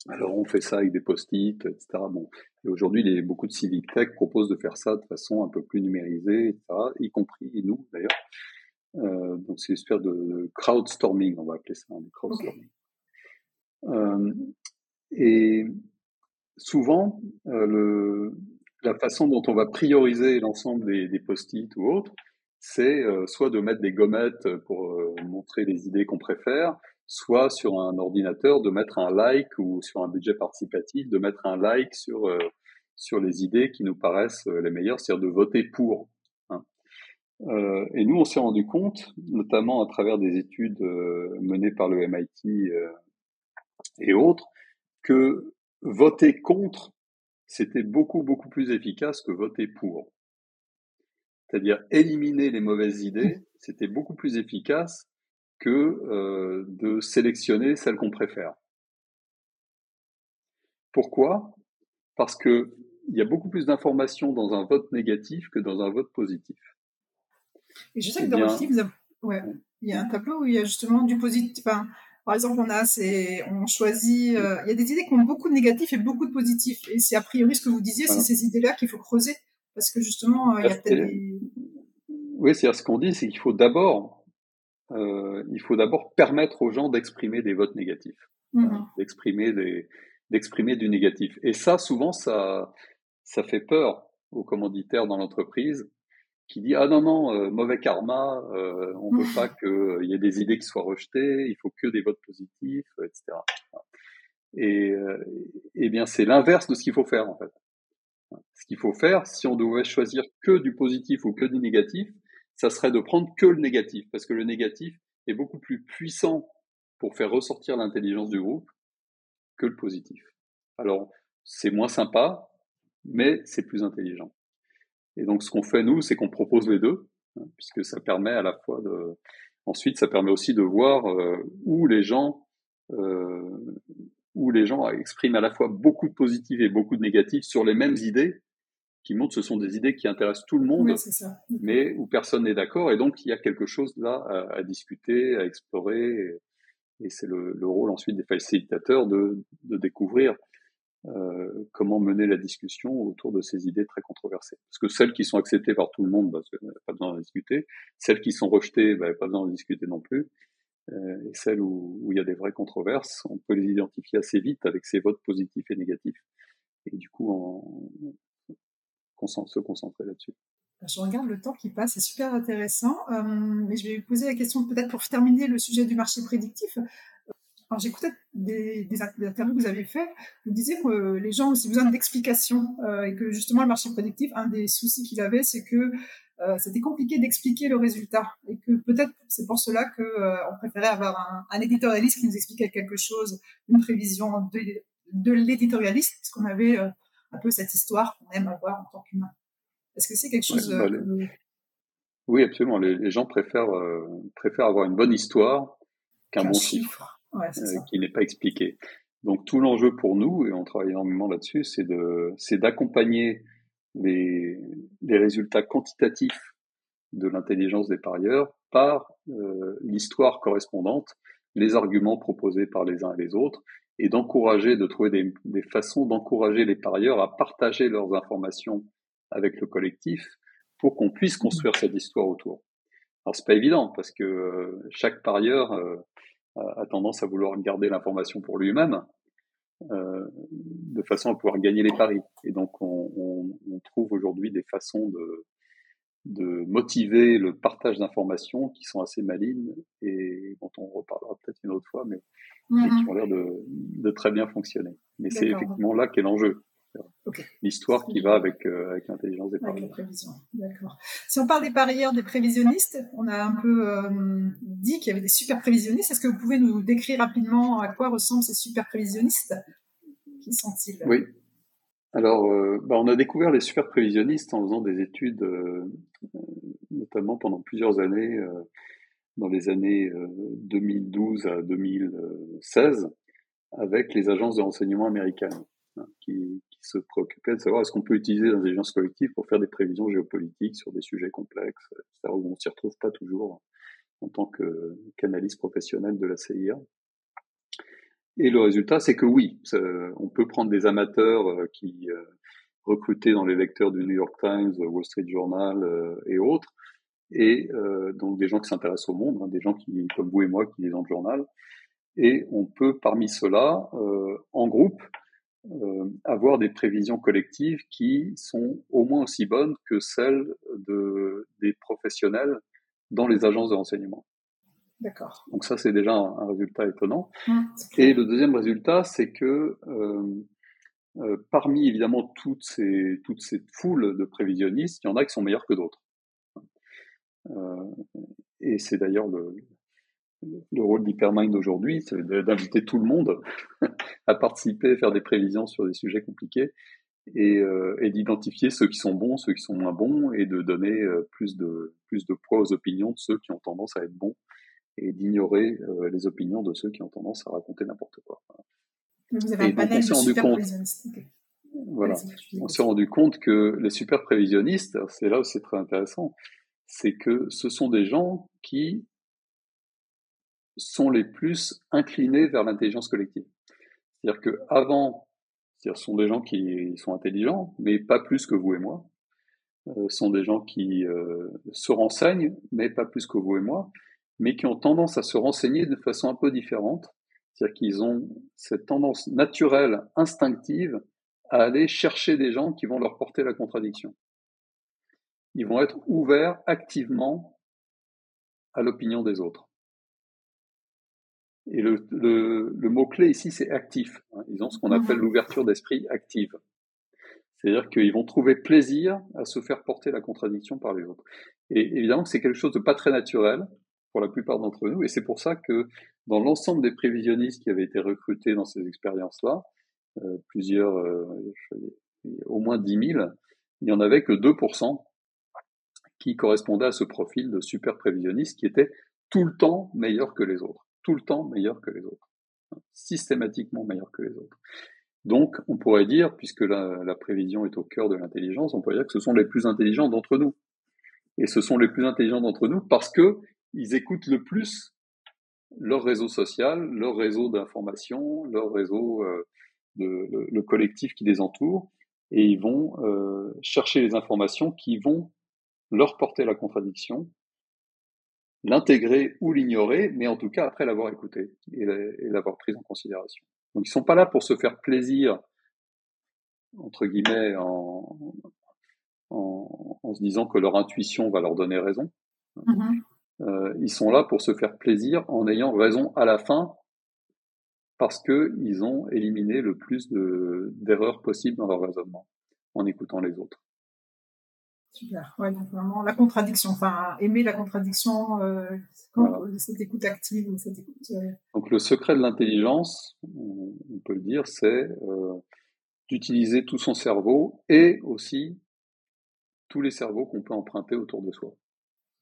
Alors on fait ça avec des post-it, etc. Bon, et aujourd'hui, beaucoup de civic tech proposent de faire ça de façon un peu plus numérisée, etc. Y compris nous d'ailleurs. Euh, donc c'est une espèce de crowdstorming, on va appeler ça, hein, crowdstorming. Euh, et souvent, euh, le, la façon dont on va prioriser l'ensemble des, des post-it ou autres, c'est soit de mettre des gommettes pour montrer les idées qu'on préfère, soit sur un ordinateur de mettre un like ou sur un budget participatif de mettre un like sur euh, sur les idées qui nous paraissent euh, les meilleures, c'est-à-dire de voter pour. Hein. Euh, et nous, on s'est rendu compte, notamment à travers des études menées par le MIT et autres, que voter contre, c'était beaucoup beaucoup plus efficace que voter pour. C'est-à-dire éliminer les mauvaises idées, c'était beaucoup plus efficace que euh, de sélectionner celle qu'on préfère. Pourquoi? Parce que il y a beaucoup plus d'informations dans un vote négatif que dans un vote positif. Et je sais que dans le film, ouais, il y a un tableau où il y a justement du positif. par exemple, on a, c'est, on choisit. Euh, il y a des idées qui ont beaucoup de négatifs et beaucoup de positifs. Et c'est a priori ce que vous disiez, c'est ces idées-là qu'il faut creuser, parce que justement, il y a peut-être des... Oui, c'est-à-dire ce qu'on dit, c'est qu'il faut d'abord euh, il faut d'abord permettre aux gens d'exprimer des votes négatifs, mmh d'exprimer des, d'exprimer du négatif. Et ça, souvent, ça, ça fait peur aux commanditaires dans l'entreprise qui dit ah non non euh, mauvais karma, euh, on veut pas qu'il y ait des idées qui soient rejetées, il faut que des votes positifs, etc. Et, eh bien c'est l'inverse de ce qu'il faut faire en fait. Ce qu'il faut faire, si on devait choisir que du positif ou que du négatif, ça serait de prendre que le négatif, parce que le négatif est beaucoup plus puissant pour faire ressortir l'intelligence du groupe que le positif. Alors, c'est moins sympa, mais c'est plus intelligent. Et donc, ce qu'on fait, nous, c'est qu'on propose les deux, hein, puisque ça permet à la fois de... Ensuite, ça permet aussi de voir euh, où les gens... Euh, où les gens expriment à la fois beaucoup de positifs et beaucoup de négatifs sur les mêmes idées, qui montrent que ce sont des idées qui intéressent tout le monde, mais où personne n'est d'accord. Et donc, il y a quelque chose là à, discuter, à explorer. Et, c'est le, rôle ensuite des facilitateurs de, de découvrir euh, comment mener la discussion autour de ces idées très controversées. Parce que celles qui sont acceptées par tout le monde, bah, n'y a pas besoin d'en discuter. Celles qui sont rejetées, bah, pas besoin d'en discuter non plus. Euh, et celles où, où il y a des vraies controverses, on peut les identifier assez vite avec ces votes positifs et négatifs. Et du coup, en, se concentrer là-dessus. Je regarde le temps qui passe, c'est super intéressant. Euh, mais je vais vous poser la question peut-être pour terminer le sujet du marché prédictif. Alors j'écoutais des, interviews que vous avez fait. Vous disiez que les gens ont aussi besoin d'explications euh, et que justement le marché prédictif, un des soucis qu'il avait, c'est que euh, c'était compliqué d'expliquer le résultat et que peut-être c'est pour cela euh, on préférait avoir un, éditorialiste qui nous expliquait quelque chose, une prévision de, l'éditorialiste, parce qu'on avait euh, un peu cette histoire qu'on aime avoir en tant qu'humain. Est-ce que c'est quelque chose bah, Oui, absolument. Les, les gens préfèrent préfèrent avoir une bonne histoire qu'un bon chiffre, qui n'est pas expliqué. Donc tout l'enjeu pour nous, et on travaille énormément là-dessus, c'est de c'est d'accompagner les, les résultats quantitatifs de l'intelligence des parieurs par euh, l'histoire correspondante, les arguments proposés par les uns et les autres, et d'encourager, de trouver des, des façons d'encourager les parieurs à partager leurs informations avec le collectif pour qu'on puisse construire cette histoire autour. Alors c'est pas évident parce que euh, chaque parieur euh, a tendance à vouloir garder l'information pour lui-même, euh, de façon à pouvoir gagner les paris. Et donc, on, on, on trouve aujourd'hui des façons de, de motiver le partage d'informations qui sont assez malines et dont on reparlera peut-être une autre fois, mais, mais qui mm-hmm. ont l'air de, de, très bien fonctionner. Mais c'est effectivement là qu'est l'enjeu. L'histoire qui va avec, euh, avec l'intelligence des parieurs. D'accord. Si on parle des parieurs, des prévisionnistes, on a un peu euh, dit qu'il y avait des super prévisionnistes. Est-ce que vous pouvez nous décrire rapidement à quoi ressemblent ces super prévisionnistes Qui sont-ils? Oui. Alors, euh, bah, on a découvert les super prévisionnistes en faisant des études, notamment pendant plusieurs années, dans les années 2012 à 2016, avec les agences de renseignement américaines. Hein, qui, se préoccupait de savoir est-ce qu'on peut utiliser l'intelligence collective pour faire des prévisions géopolitiques sur des sujets complexes, etc., où on s'y retrouve pas toujours en tant qu'analyste professionnel de la CIA. Et le résultat, c'est que oui, on peut prendre des amateurs euh, qui euh, recrutés dans les lecteurs du New York Times, Wall Street Journal euh, et autres, et euh, donc des gens qui s'intéressent au monde, hein, des gens qui, comme vous et moi, qui lisent le journal, et on peut parmi ceux-là, euh, en groupe, euh, avoir des prévisions collectives qui sont au moins aussi bonnes que celles de, des professionnels dans les agences de renseignement. D'accord. Donc ça, c'est déjà un, résultat étonnant. Mmh, Et le deuxième résultat, c'est que euh, euh, parmi évidemment toutes ces, toutes ces foules de prévisionnistes, il y en a qui sont meilleurs que d'autres. Euh, et c'est d'ailleurs le, le rôle d'Hypermind aujourd'hui, c'est d'inviter tout le monde à participer, faire des prévisions sur des sujets compliqués et, euh, et d'identifier ceux qui sont bons, ceux qui sont moins bons et de donner plus de plus de poids aux opinions de ceux qui ont tendance à être bons et d'ignorer euh, les opinions de ceux qui ont tendance à raconter n'importe quoi. Vous avez un panel de super prévisionnistes. Voilà. On s'est rendu compte que les super prévisionnistes, c'est là où c'est très intéressant, c'est que ce sont des gens qui sont les plus inclinés vers l'intelligence collective. C'est-à-dire que avant, ce sont des gens qui sont intelligents, mais pas plus que vous et moi. Euh, sont des gens qui euh, se renseignent, mais pas plus que vous et moi, mais qui ont tendance à se renseigner de façon un peu différente. C'est-à-dire qu'ils ont cette tendance naturelle, instinctive, à aller chercher des gens qui vont leur porter la contradiction. Ils vont être ouverts activement à l'opinion des autres. Et le, le, le mot-clé ici, c'est actif. Ils ont ce qu'on appelle mhm. l'ouverture d'esprit active. C'est-à-dire qu'ils vont trouver plaisir à se faire porter la contradiction par les autres. Et évidemment que c'est quelque chose de pas très naturel pour la plupart d'entre nous, et c'est pour ça que dans l'ensemble des prévisionnistes qui avaient été recrutés dans ces expériences-là, euh, plusieurs, euh, au moins 10 000, il n'y en avait que 2% qui correspondaient à ce profil de super prévisionniste qui était tout le temps meilleur que les autres tout le temps meilleur que les autres, systématiquement meilleur que les autres. Donc, on pourrait dire, puisque la, la prévision est au cœur de l'intelligence, on pourrait dire que ce sont les plus intelligents d'entre nous. Et ce sont les plus intelligents d'entre nous parce que ils écoutent le plus leur réseau social, leur réseau d'information, leur réseau euh, de le, le, collectif qui les entoure, et ils vont euh, chercher les informations qui vont leur porter la contradiction l'intégrer ou l'ignorer, mais en tout cas après l'avoir écouté et l'avoir pris en considération. Donc ils sont pas là pour se faire plaisir, entre guillemets, en, en, se disant que leur intuition va leur donner raison. Mm-hmm. Ils sont là pour se faire plaisir en ayant raison à la fin parce que ils ont éliminé le plus d'erreurs possibles dans leur raisonnement en écoutant les autres. Super. Ouais, donc vraiment la contradiction, enfin aimer la contradiction, euh, cette écoute active cette écoute. Euh, donc le secret de l'intelligence, on peut le dire, c'est euh, d'utiliser tout son cerveau et aussi tous les cerveaux qu'on peut emprunter autour de soi.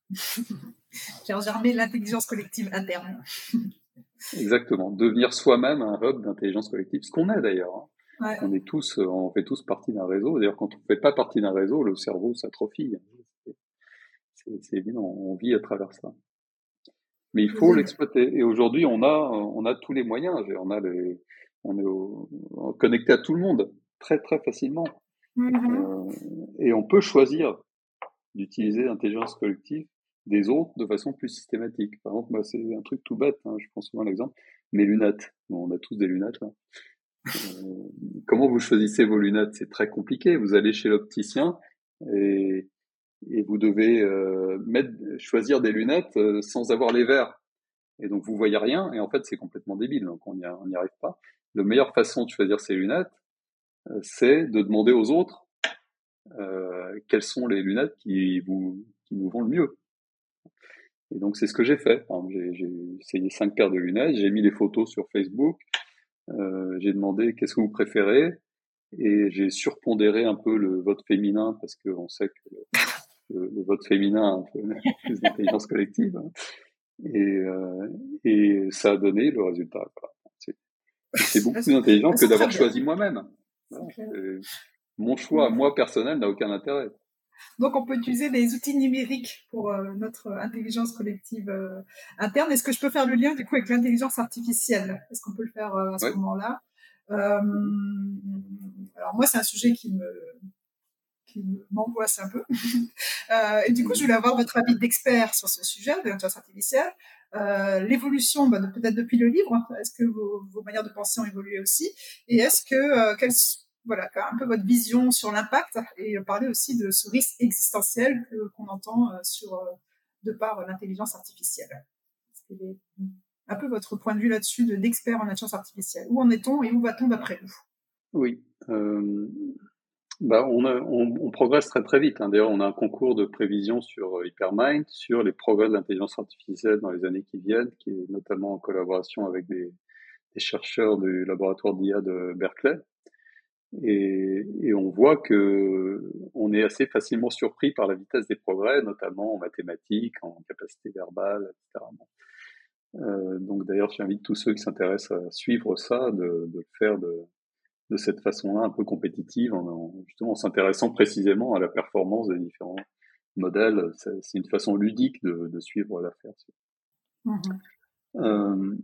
Faire germer l'intelligence collective interne. Exactement. Devenir soi-même un hub d'intelligence collective, ce qu'on est d'ailleurs. Hein. On est tous, euh, on fait tous partie d'un réseau. D'ailleurs, quand on ne fait pas partie d'un réseau, le cerveau s'atrophie. C'est évident, on vit à travers ça. Mais il faut l'exploiter. Et aujourd'hui, on a, on a tous les moyens. On a les, on est connecté à tout le monde très très facilement. Mm-hmm. Euh, et on peut choisir d'utiliser l'intelligence collective des autres de façon plus systématique. Par exemple, moi, c'est un truc tout bête. Hein, je prends souvent l'exemple. Mes lunettes. on a tous des lunettes là. Euh, comment vous choisissez vos lunettes? C'est très compliqué. Vous allez chez l'opticien et, vous devez euh, mettre, choisir des lunettes euh, sans avoir les verres. Et donc vous voyez rien. Et en fait, c'est complètement débile. Donc on n'y arrive pas. La meilleure façon de choisir ses lunettes, c'est de demander aux autres euh, quelles sont les lunettes qui vous qui vont le mieux. Et donc c'est ce que j'ai fait. J'ai essayé cinq paires de lunettes, j'ai mis les photos sur Facebook, euh, j'ai demandé qu'est-ce que vous préférez? Et j'ai surpondéré un peu le vote féminin parce qu'on sait que le, le, vote féminin a un peu plus d'intelligence collective. Hein. Et, euh, et ça a donné le résultat. C'est beaucoup plus intelligent que d'avoir choisi moi-même. mon choix, moi personnel, n'a aucun intérêt. Donc, on peut utiliser des outils numériques pour euh, notre intelligence collective euh, interne. Est-ce que je peux faire le lien du coup avec l'intelligence artificielle? Est-ce qu'on peut le faire euh, à ce moment-là? Alors moi, c'est un sujet qui me qui m'angoisse un peu. et du coup, je voulais avoir votre avis d'expert sur ce sujet de l'intelligence artificielle. l'évolution, bah, peut-être depuis le livre, est-ce que vos, vos, manières de penser ont évolué aussi? Et est-ce que, quelles voilà, un peu votre vision sur l'impact et parler aussi de ce risque existentiel qu'on entend euh, euh, de par l'intelligence artificielle. Un peu votre point de vue là-dessus d'expert en intelligence artificielle? Où en est-on et où va-t-on d'après vous? Oui. Euh, bah on, progresse très très vite. Hein. D'ailleurs, on a un concours de prévision sur Hypermind, sur les progrès de l'intelligence artificielle dans les années qui viennent, qui est notamment en collaboration avec des chercheurs du laboratoire d'IA de Berkeley. Et, et, on voit que on est assez facilement surpris par la vitesse des progrès, notamment en mathématiques, en capacité verbale, etc. Euh, donc d'ailleurs, j'invite tous ceux qui s'intéressent à suivre ça, de, de le faire de, de cette façon-là, un peu compétitive, en, justement en s'intéressant précisément à la performance des différents modèles. C'est une façon ludique de, de suivre l'affaire. Mmh euh,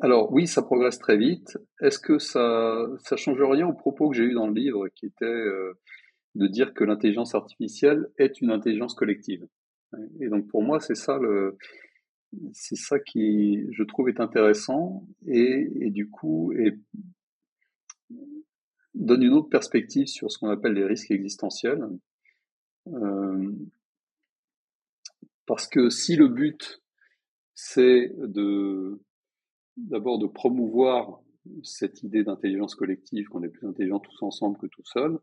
alors oui, ça progresse très vite. Est-ce que ça ça change rien au propos que j'ai eu dans le livre, qui était euh, de dire que l'intelligence artificielle est une intelligence collective? Et donc pour moi, c'est ça le c'est ça qui je trouve est intéressant et, et du coup et donne une autre perspective sur ce qu'on appelle les risques existentiels. Euh, parce que si le but c'est de d'abord de promouvoir cette idée d'intelligence collective, qu'on est plus intelligent tous ensemble que tout seul.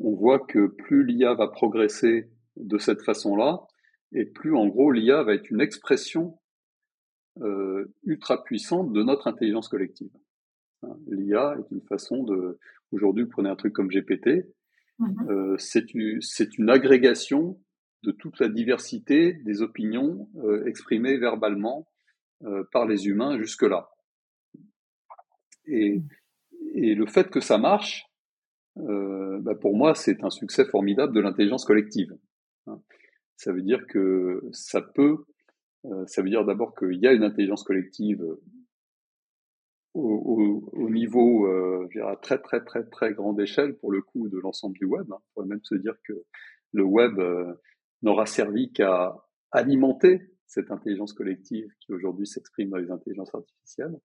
On voit que plus l'IA va progresser de cette façon-là, et plus en gros l'IA va être une expression euh, ultra puissante de notre intelligence collective. Hein, L'IA est une façon de... Aujourd'hui, prenez un truc comme GPT, mm-hmm. euh, c'est une, une, agrégation de toute la diversité des opinions euh, exprimées verbalement euh, par les humains jusque-là. Et, le fait que ça marche, euh, bah pour moi, c'est un succès formidable de l'intelligence collective. Hein. Ça veut dire que ça peut, euh, ça veut dire d'abord qu'il y a une intelligence collective au, au, au niveau, je dirais, à très très très très grande échelle pour le coup de l'ensemble du web. Hein. On pourrait même se dire que le web n'aura servi qu'à alimenter cette intelligence collective qui aujourd'hui s'exprime dans les intelligences artificielles.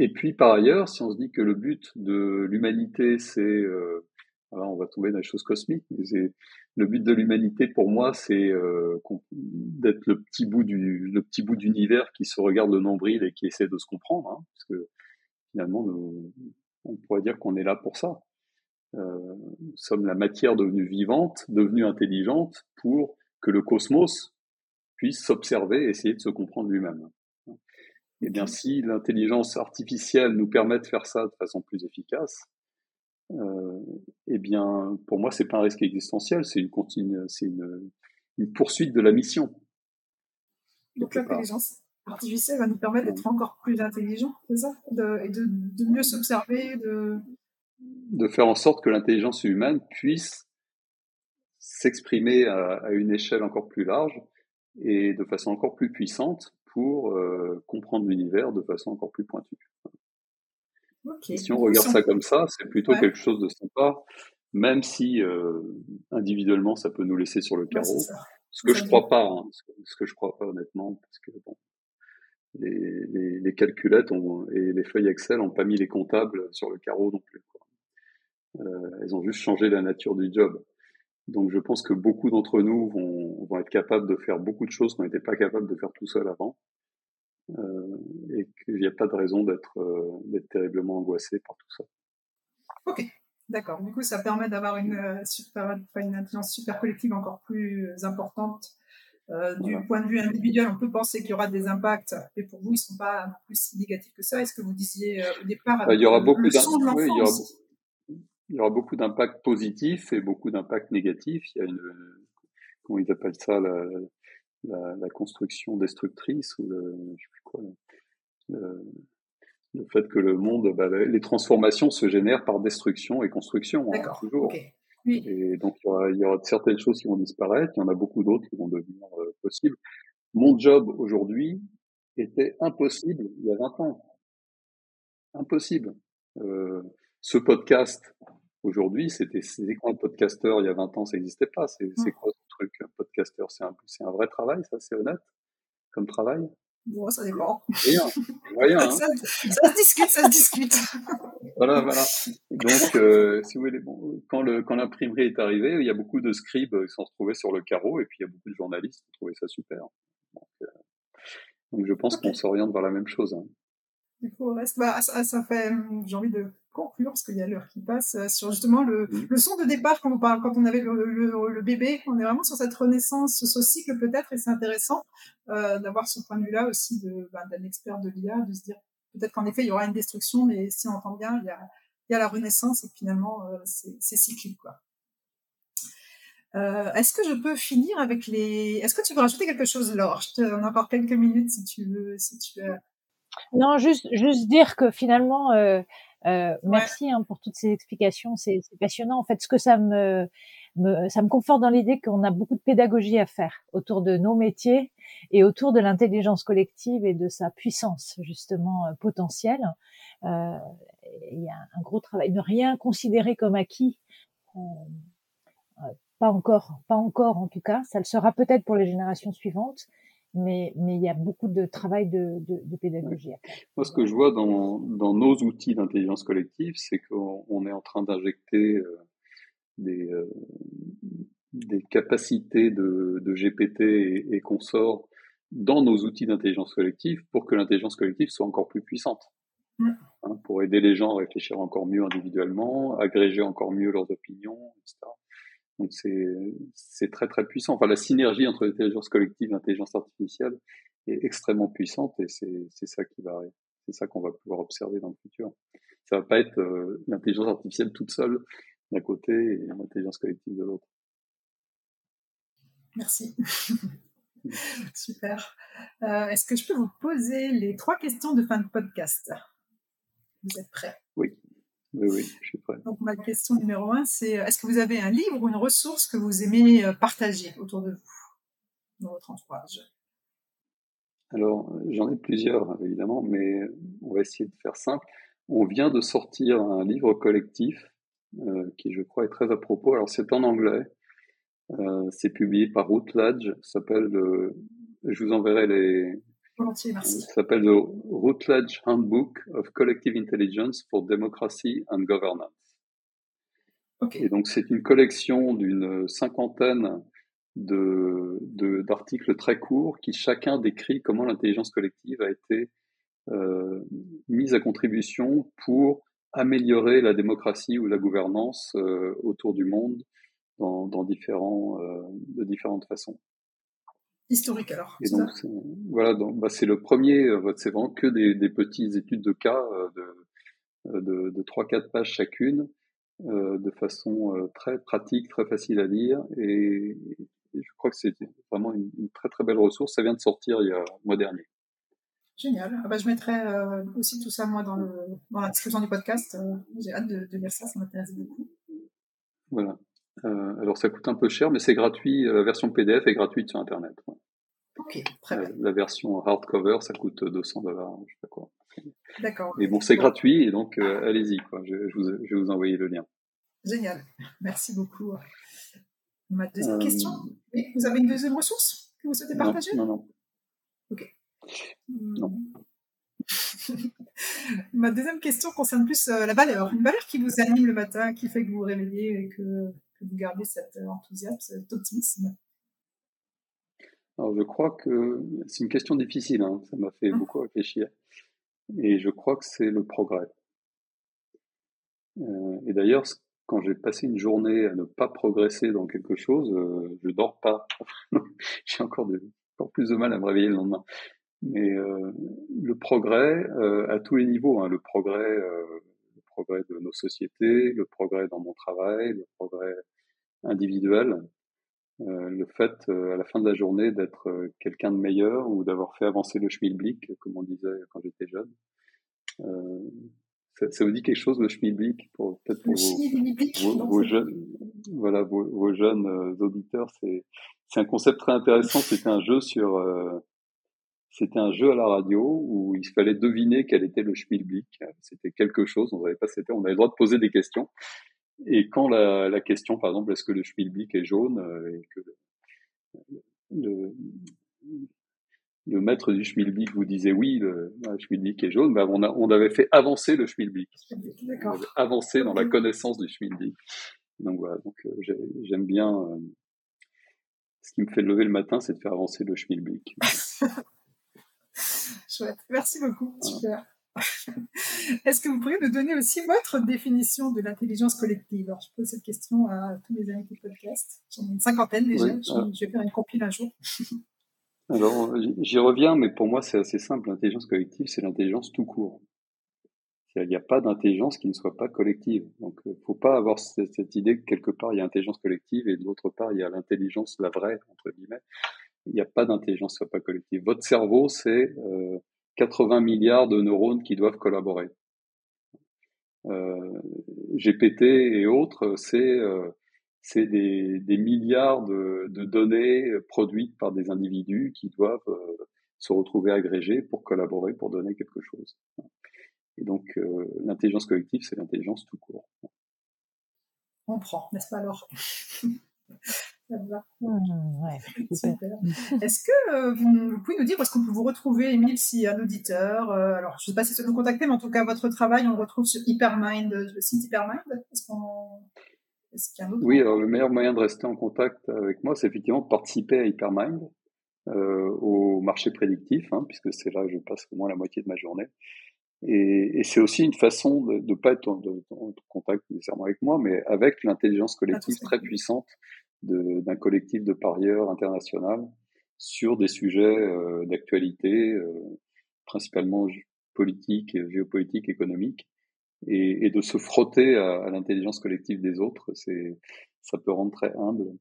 Et puis par ailleurs, si on se dit que le but de l'humanité, c'est, euh, on va tomber dans les choses cosmiques, mais le but de l'humanité pour moi, c'est euh, d'être le petit bout du le petit bout d'univers qui se regarde le nombril et qui essaie de se comprendre, hein, parce que finalement, on pourrait dire qu'on est là pour ça. nous sommes la matière devenue vivante, devenue intelligente pour que le cosmos puisse s'observer et essayer de se comprendre lui-même. Eh bien, si l'intelligence artificielle nous permet de faire ça de façon plus efficace, euh, eh bien, pour moi, c'est pas un risque existentiel, c'est une, continue, c'est une, une, poursuite de la mission. Donc l'intelligence artificielle va nous permettre d'être encore plus intelligents, c'est ça? De, Et de, de mieux s'observer, de... De faire en sorte que l'intelligence humaine puisse s'exprimer à, à, une échelle encore plus large et de façon encore plus puissante pour euh, comprendre l'univers de façon encore plus pointue. si on regarde ça comme ça, c'est plutôt quelque chose de sympa, même si euh, individuellement ça peut nous laisser sur le carreau. ce que je crois pas, hein, ce que je crois pas honnêtement, parce que bon, les, les, les calculettes ont, et les feuilles Excel n'ont pas mis les comptables sur le carreau non plus. Quoi. Euh, elles ont juste changé la nature du job. Donc je pense que beaucoup d'entre nous vont, vont, être capables de faire beaucoup de choses qu'on n'était pas capables de faire tout seul avant. Euh, et qu'il n'y a pas de raison d'être euh, terriblement angoissé par tout ça. Ok, d'accord. Du coup, ça permet d'avoir une, euh, super, une intelligence super collective encore plus importante. Euh, du point de vue individuel, on peut penser qu'il y aura des impacts, mais pour vous, ils ne sont pas plus si négatifs que ça. Est-ce que vous disiez au départ bah, il y aura beaucoup d'impacts il y aura beaucoup d'impacts positifs et beaucoup d'impacts négatifs. Il y a une, comment ils appellent ça, la, la, la construction destructrice ou le, je sais plus quoi, le, le fait que le monde, bah, les transformations se génèrent par destruction et construction, hein, toujours. Oui. Et donc il y, aura, il y, aura, certaines choses qui vont disparaître, il y en a beaucoup d'autres qui vont devenir euh, possibles. Mon job aujourd'hui était impossible il y a 20 ans. Impossible. Euh, ce podcast, aujourd'hui, c'était quoi un podcasteur il y a 20 ans Ça n'existait pas. C'est mmh. quoi ce truc, un podcasteur? C'est un, un vrai travail, ça? C'est honnête comme travail? Bon, ça dépend. Rien, rien. Hein. Ça, ça, se discute, ça se discute. voilà, voilà. Donc, euh, si vous voulez, bon, quand le quand l'imprimerie est arrivée, il y a beaucoup de scribes qui sont retrouvés sur le carreau, et puis il y a beaucoup de journalistes qui trouvaient ça super. Donc, euh, donc je pense qu'on s'oriente vers la même chose. Hein. Du coup, reste, bah, ça, ça fait, j'ai envie de conclure, parce qu'il y a l'heure qui passe, euh, sur justement le, mmh. le son de départ quand on, parle, quand on avait le, le, le, bébé. On est vraiment sur cette renaissance, ce cycle peut-être, et c'est intéressant euh, d'avoir ce point de vue-là aussi bah, d'un expert de l'IA, de se dire peut-être qu'en effet, il y aura une destruction, mais si on entend bien, il y a, il y a la renaissance et finalement, euh, c'est cyclique. Quoi. Euh, Est-ce que je peux finir avec les... Est-ce que tu veux rajouter quelque chose, Laure? Je te donne encore quelques minutes si tu veux. Si tu veux. Non, juste, juste dire que finalement, euh, euh, merci hein, pour toutes ces explications, c'est passionnant. En fait, ce que ça me, me ça me conforte dans l'idée qu'on a beaucoup de pédagogie à faire autour de nos métiers et autour de l'intelligence collective et de sa puissance justement euh, potentielle. Euh, il y a un gros travail. Ne rien considérer comme acquis. Euh, euh pas encore, pas encore en tout cas. Ça le sera peut-être pour les générations suivantes, mais, mais il y a beaucoup de travail de, de, de pédagogie. Moi, ce que je vois dans, dans nos outils d'intelligence collective, c'est qu'on est en train d'injecter euh, des, euh, des capacités de, de GPT et, et consorts dans nos outils d'intelligence collective pour que l'intelligence collective soit encore plus puissante. Hein, pour aider les gens à réfléchir encore mieux individuellement, agréger encore mieux leurs opinions, etc. Donc c'est très très puissant. Enfin, la synergie entre l'intelligence collective et l'intelligence artificielle est extrêmement puissante et c'est ça qui va c'est ça qu'on va pouvoir observer dans le futur. Ça va pas être euh, l'intelligence artificielle toute seule d'un côté et l'intelligence collective de l'autre. Merci. Super. Euh, Est-ce que je peux vous poser les trois questions de fin de podcast? Vous êtes prêts? Oui. Oui, oui, je suis prêt. Donc, ma question numéro un, c'est euh, est-ce que vous avez un livre ou une ressource que vous aimez euh, partager autour de vous, dans votre entourage? Alors, j'en ai plusieurs, évidemment, mais on va essayer de faire simple. On vient de sortir un livre collectif euh, qui, je crois, est très à propos. Alors, c'est en anglais. Euh, c'est publié par Routledge. s'appelle. Euh, je vous enverrai les, ça s'appelle The Routledge Handbook of Collective Intelligence for Democracy and Governance. Et donc c'est une collection d'une cinquantaine de, d'articles très courts qui chacun décrit comment l'intelligence collective a été euh, mise à contribution pour améliorer la démocratie ou la gouvernance autour du monde dans, dans différents, de différentes façons historique alors. Et donc, voilà, donc bah, c'est le premier, c'est vraiment que des, des, petites études de cas de, de, de 3-4 pages chacune, euh, de façon très pratique, très facile à lire, et, je crois que c'est vraiment une, très très belle ressource. Ça vient de sortir il y a le mois dernier. Génial. Ah bah, je mettrai euh, aussi tout ça, moi, dans, le, dans la description du podcast. Euh, j'ai hâte de, de, lire ça, ça m'intéresse beaucoup. Voilà. Euh, alors, ça coûte un peu cher, mais c'est gratuit. La version PDF est gratuite sur Internet. Ok, très bien. La version hardcover, ça coûte 200 dollars, je sais pas quoi. D'accord. Mais bon, c'est gratuit, et donc allez-y, quoi. Je, je, vous, je vais vous envoyer le lien. Génial. Merci beaucoup. Ma deuxième question. Vous avez une deuxième ressource que vous souhaitez partager? Non, non. Ok. Non. Ma deuxième question concerne plus euh, la valeur. Une valeur qui vous anime le matin, qui fait que vous vous réveillez et que, vous gardez cet euh, enthousiasme, cet optimisme. Alors, je crois que c'est une question difficile. Hein. Ça m'a fait hein? beaucoup réfléchir. Et je crois que c'est le progrès. Euh, et d'ailleurs, quand j'ai passé une journée à ne pas progresser dans quelque chose, je dors pas. j'ai encore, de, encore plus de mal à me réveiller le lendemain mais euh, le progrès euh, à tous les niveaux, hein, le progrès, euh, progrès de nos sociétés, le progrès dans mon travail, le progrès individuel, le fait à la fin de la journée d'être quelqu'un de meilleur ou d'avoir fait avancer le schmilblick, comme on disait quand j'étais jeune. Ça, ça, vous dit quelque chose le schmilblick pour peut-être pour vos, vos, jeunes, voilà vos, vos jeunes auditeurs, c'est c'est un concept très intéressant. C'était un jeu sur c'était un jeu à la radio où il fallait deviner quel était le schmilblick. C'était quelque chose, on savait pas c'était, on avait le droit de poser des questions. Et quand la, la question, par exemple, est-ce que le schmilblick est jaune euh, et que le, le, maître du schmilblick vous disait oui, le, le schmilblick est jaune, ben on, a, on avait fait avancer le schmilblick. Avancer dans la connaissance du schmilblick. Donc voilà, donc euh, j'aime bien. Euh, ce qui me fait lever le matin, c'est de faire avancer le schmilblick. Chouette. Merci beaucoup. Super. Est-ce que vous pourriez nous donner aussi votre définition de l'intelligence collective? Alors, je pose cette question à tous mes amis du podcast. J'en ai une cinquantaine déjà. je, vais faire une compile un jour. Alors, j'y reviens, mais pour moi, c'est assez simple. L'intelligence collective, c'est l'intelligence tout court. Il n'y a pas d'intelligence qui ne soit pas collective. Donc, il euh, ne faut pas avoir cette, cette, idée que quelque part, il y a intelligence collective et d'autre part, il y a l'intelligence, la vraie, entre guillemets il n'y a pas d'intelligence soit pas collective. Votre cerveau, c'est euh, 80 milliards de neurones qui doivent collaborer. Euh, GPT et autres, c'est euh, des, milliards de, de, données produites par des individus qui doivent euh, se retrouver agrégés pour collaborer, pour donner quelque chose. Et donc, euh, l'intelligence collective, c'est l'intelligence tout court. On prend, n'est-ce pas alors Mmh, est-ce que euh, vous, pouvez nous dire où est-ce qu'on peut vous retrouver, Emile, si un auditeur, euh, alors je ne sais pas si c'est nous contacter, mais en tout cas votre travail, on le retrouve sur Hypermind, euh, le site Hypermind? Est-ce qu'on est autre Oui, alors le meilleur moyen de rester en contact avec moi, c'est effectivement de participer à Hypermind, euh, au marché prédictif, hein, puisque c'est là que je passe au moins la moitié de ma journée. Et, et c'est aussi une façon de ne pas être en, en, contact nécessairement avec moi, mais avec l'intelligence collective ah, très puissante d'un collectif de parieurs international sur des sujets euh, d'actualité, euh, principalement politique, géopolitique, économique, et, et de se frotter à, à l'intelligence collective des autres, c'est ça peut rendre très humble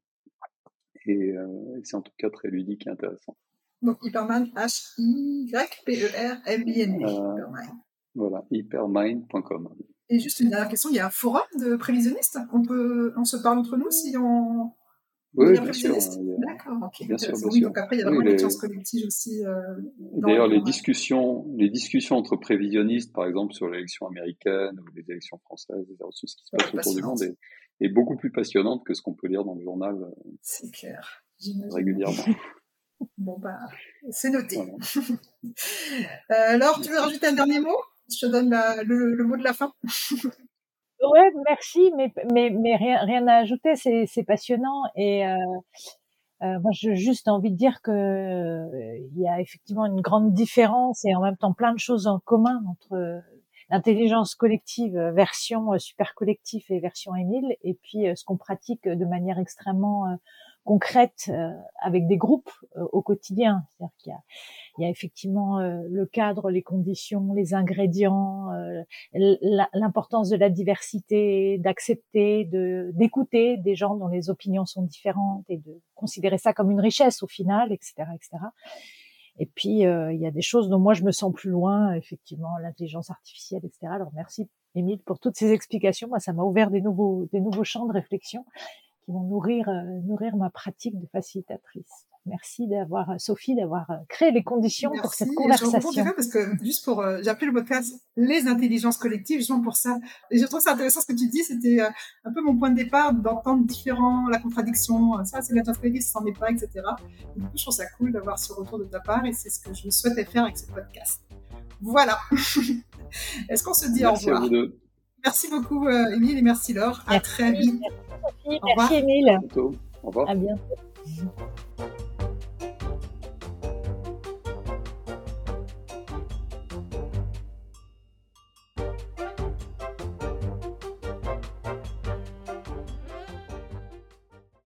et, euh, c'est en tout cas très ludique et intéressant. Donc Hyperman, H-Y-P-E-R-M-I-N. Euh, voilà, hypermind.com. Et juste une dernière question, il y a un forum de prévisionnistes? On, peut, on se parle entre nous si on, oui, bien sûr. D'accord, ok. Bien sûr, bien oui, donc après, il y a vraiment oui, les... collective aussi. Euh, D'ailleurs, les discussions, les discussions entre prévisionnistes, par exemple, sur l'élection américaine ou les élections françaises, ce qui se passe autour du monde, est, est, beaucoup plus passionnante que ce qu'on peut lire dans le journal. Euh, c'est clair. Régulièrement. bon, bah, c'est noté. Voilà. euh, Laure, tu veux rajouter un dernier mot? Je te donne la, le, le mot de la fin. Ouais, merci, mais, mais, mais rien, rien à ajouter, c'est passionnant. Et euh, euh, moi, j'ai juste envie de dire que euh, il y a effectivement une grande différence et en même temps plein de choses en commun entre l'intelligence collective version super collectif et version Émile, et puis ce qu'on pratique de manière extrêmement concrète avec des groupes au quotidien. C'est-à-dire qu'il y a, il y a effectivement le cadre, les conditions, les ingrédients, l'importance de la diversité, d'accepter, de d'écouter des gens dont les opinions sont différentes et de considérer ça comme une richesse au final, etc., etc. Et puis, euh, il y a des choses dont moi je me sens plus loin, effectivement, l'intelligence artificielle, etc. Alors merci, Émile, pour toutes ces explications. Moi, ça m'a ouvert des nouveaux, des nouveaux champs de réflexion qui vont nourrir, euh, nourrir ma pratique de facilitatrice. Merci d'avoir, euh, Sophie, d'avoir créé les conditions pour cette conversation. Je parce que juste pour, j'ai appelé le podcast les intelligences collectives, justement pour ça. Et je trouve ça intéressant ce que tu dis. C'était un peu mon point de départ d'entendre différents, la contradiction. Ça, c'est l'intelligence collective, ça n'en est pas, etc. du coup, je trouve ça cool d'avoir ce retour de ta part et c'est ce que je souhaitais faire avec ce podcast. Voilà. Est-ce qu'on se dit au revoir? Merci beaucoup, euh, Émile, et merci Laure. À très vite. Merci, Sophie. Merci, Émile. À bientôt. Au revoir. À bientôt.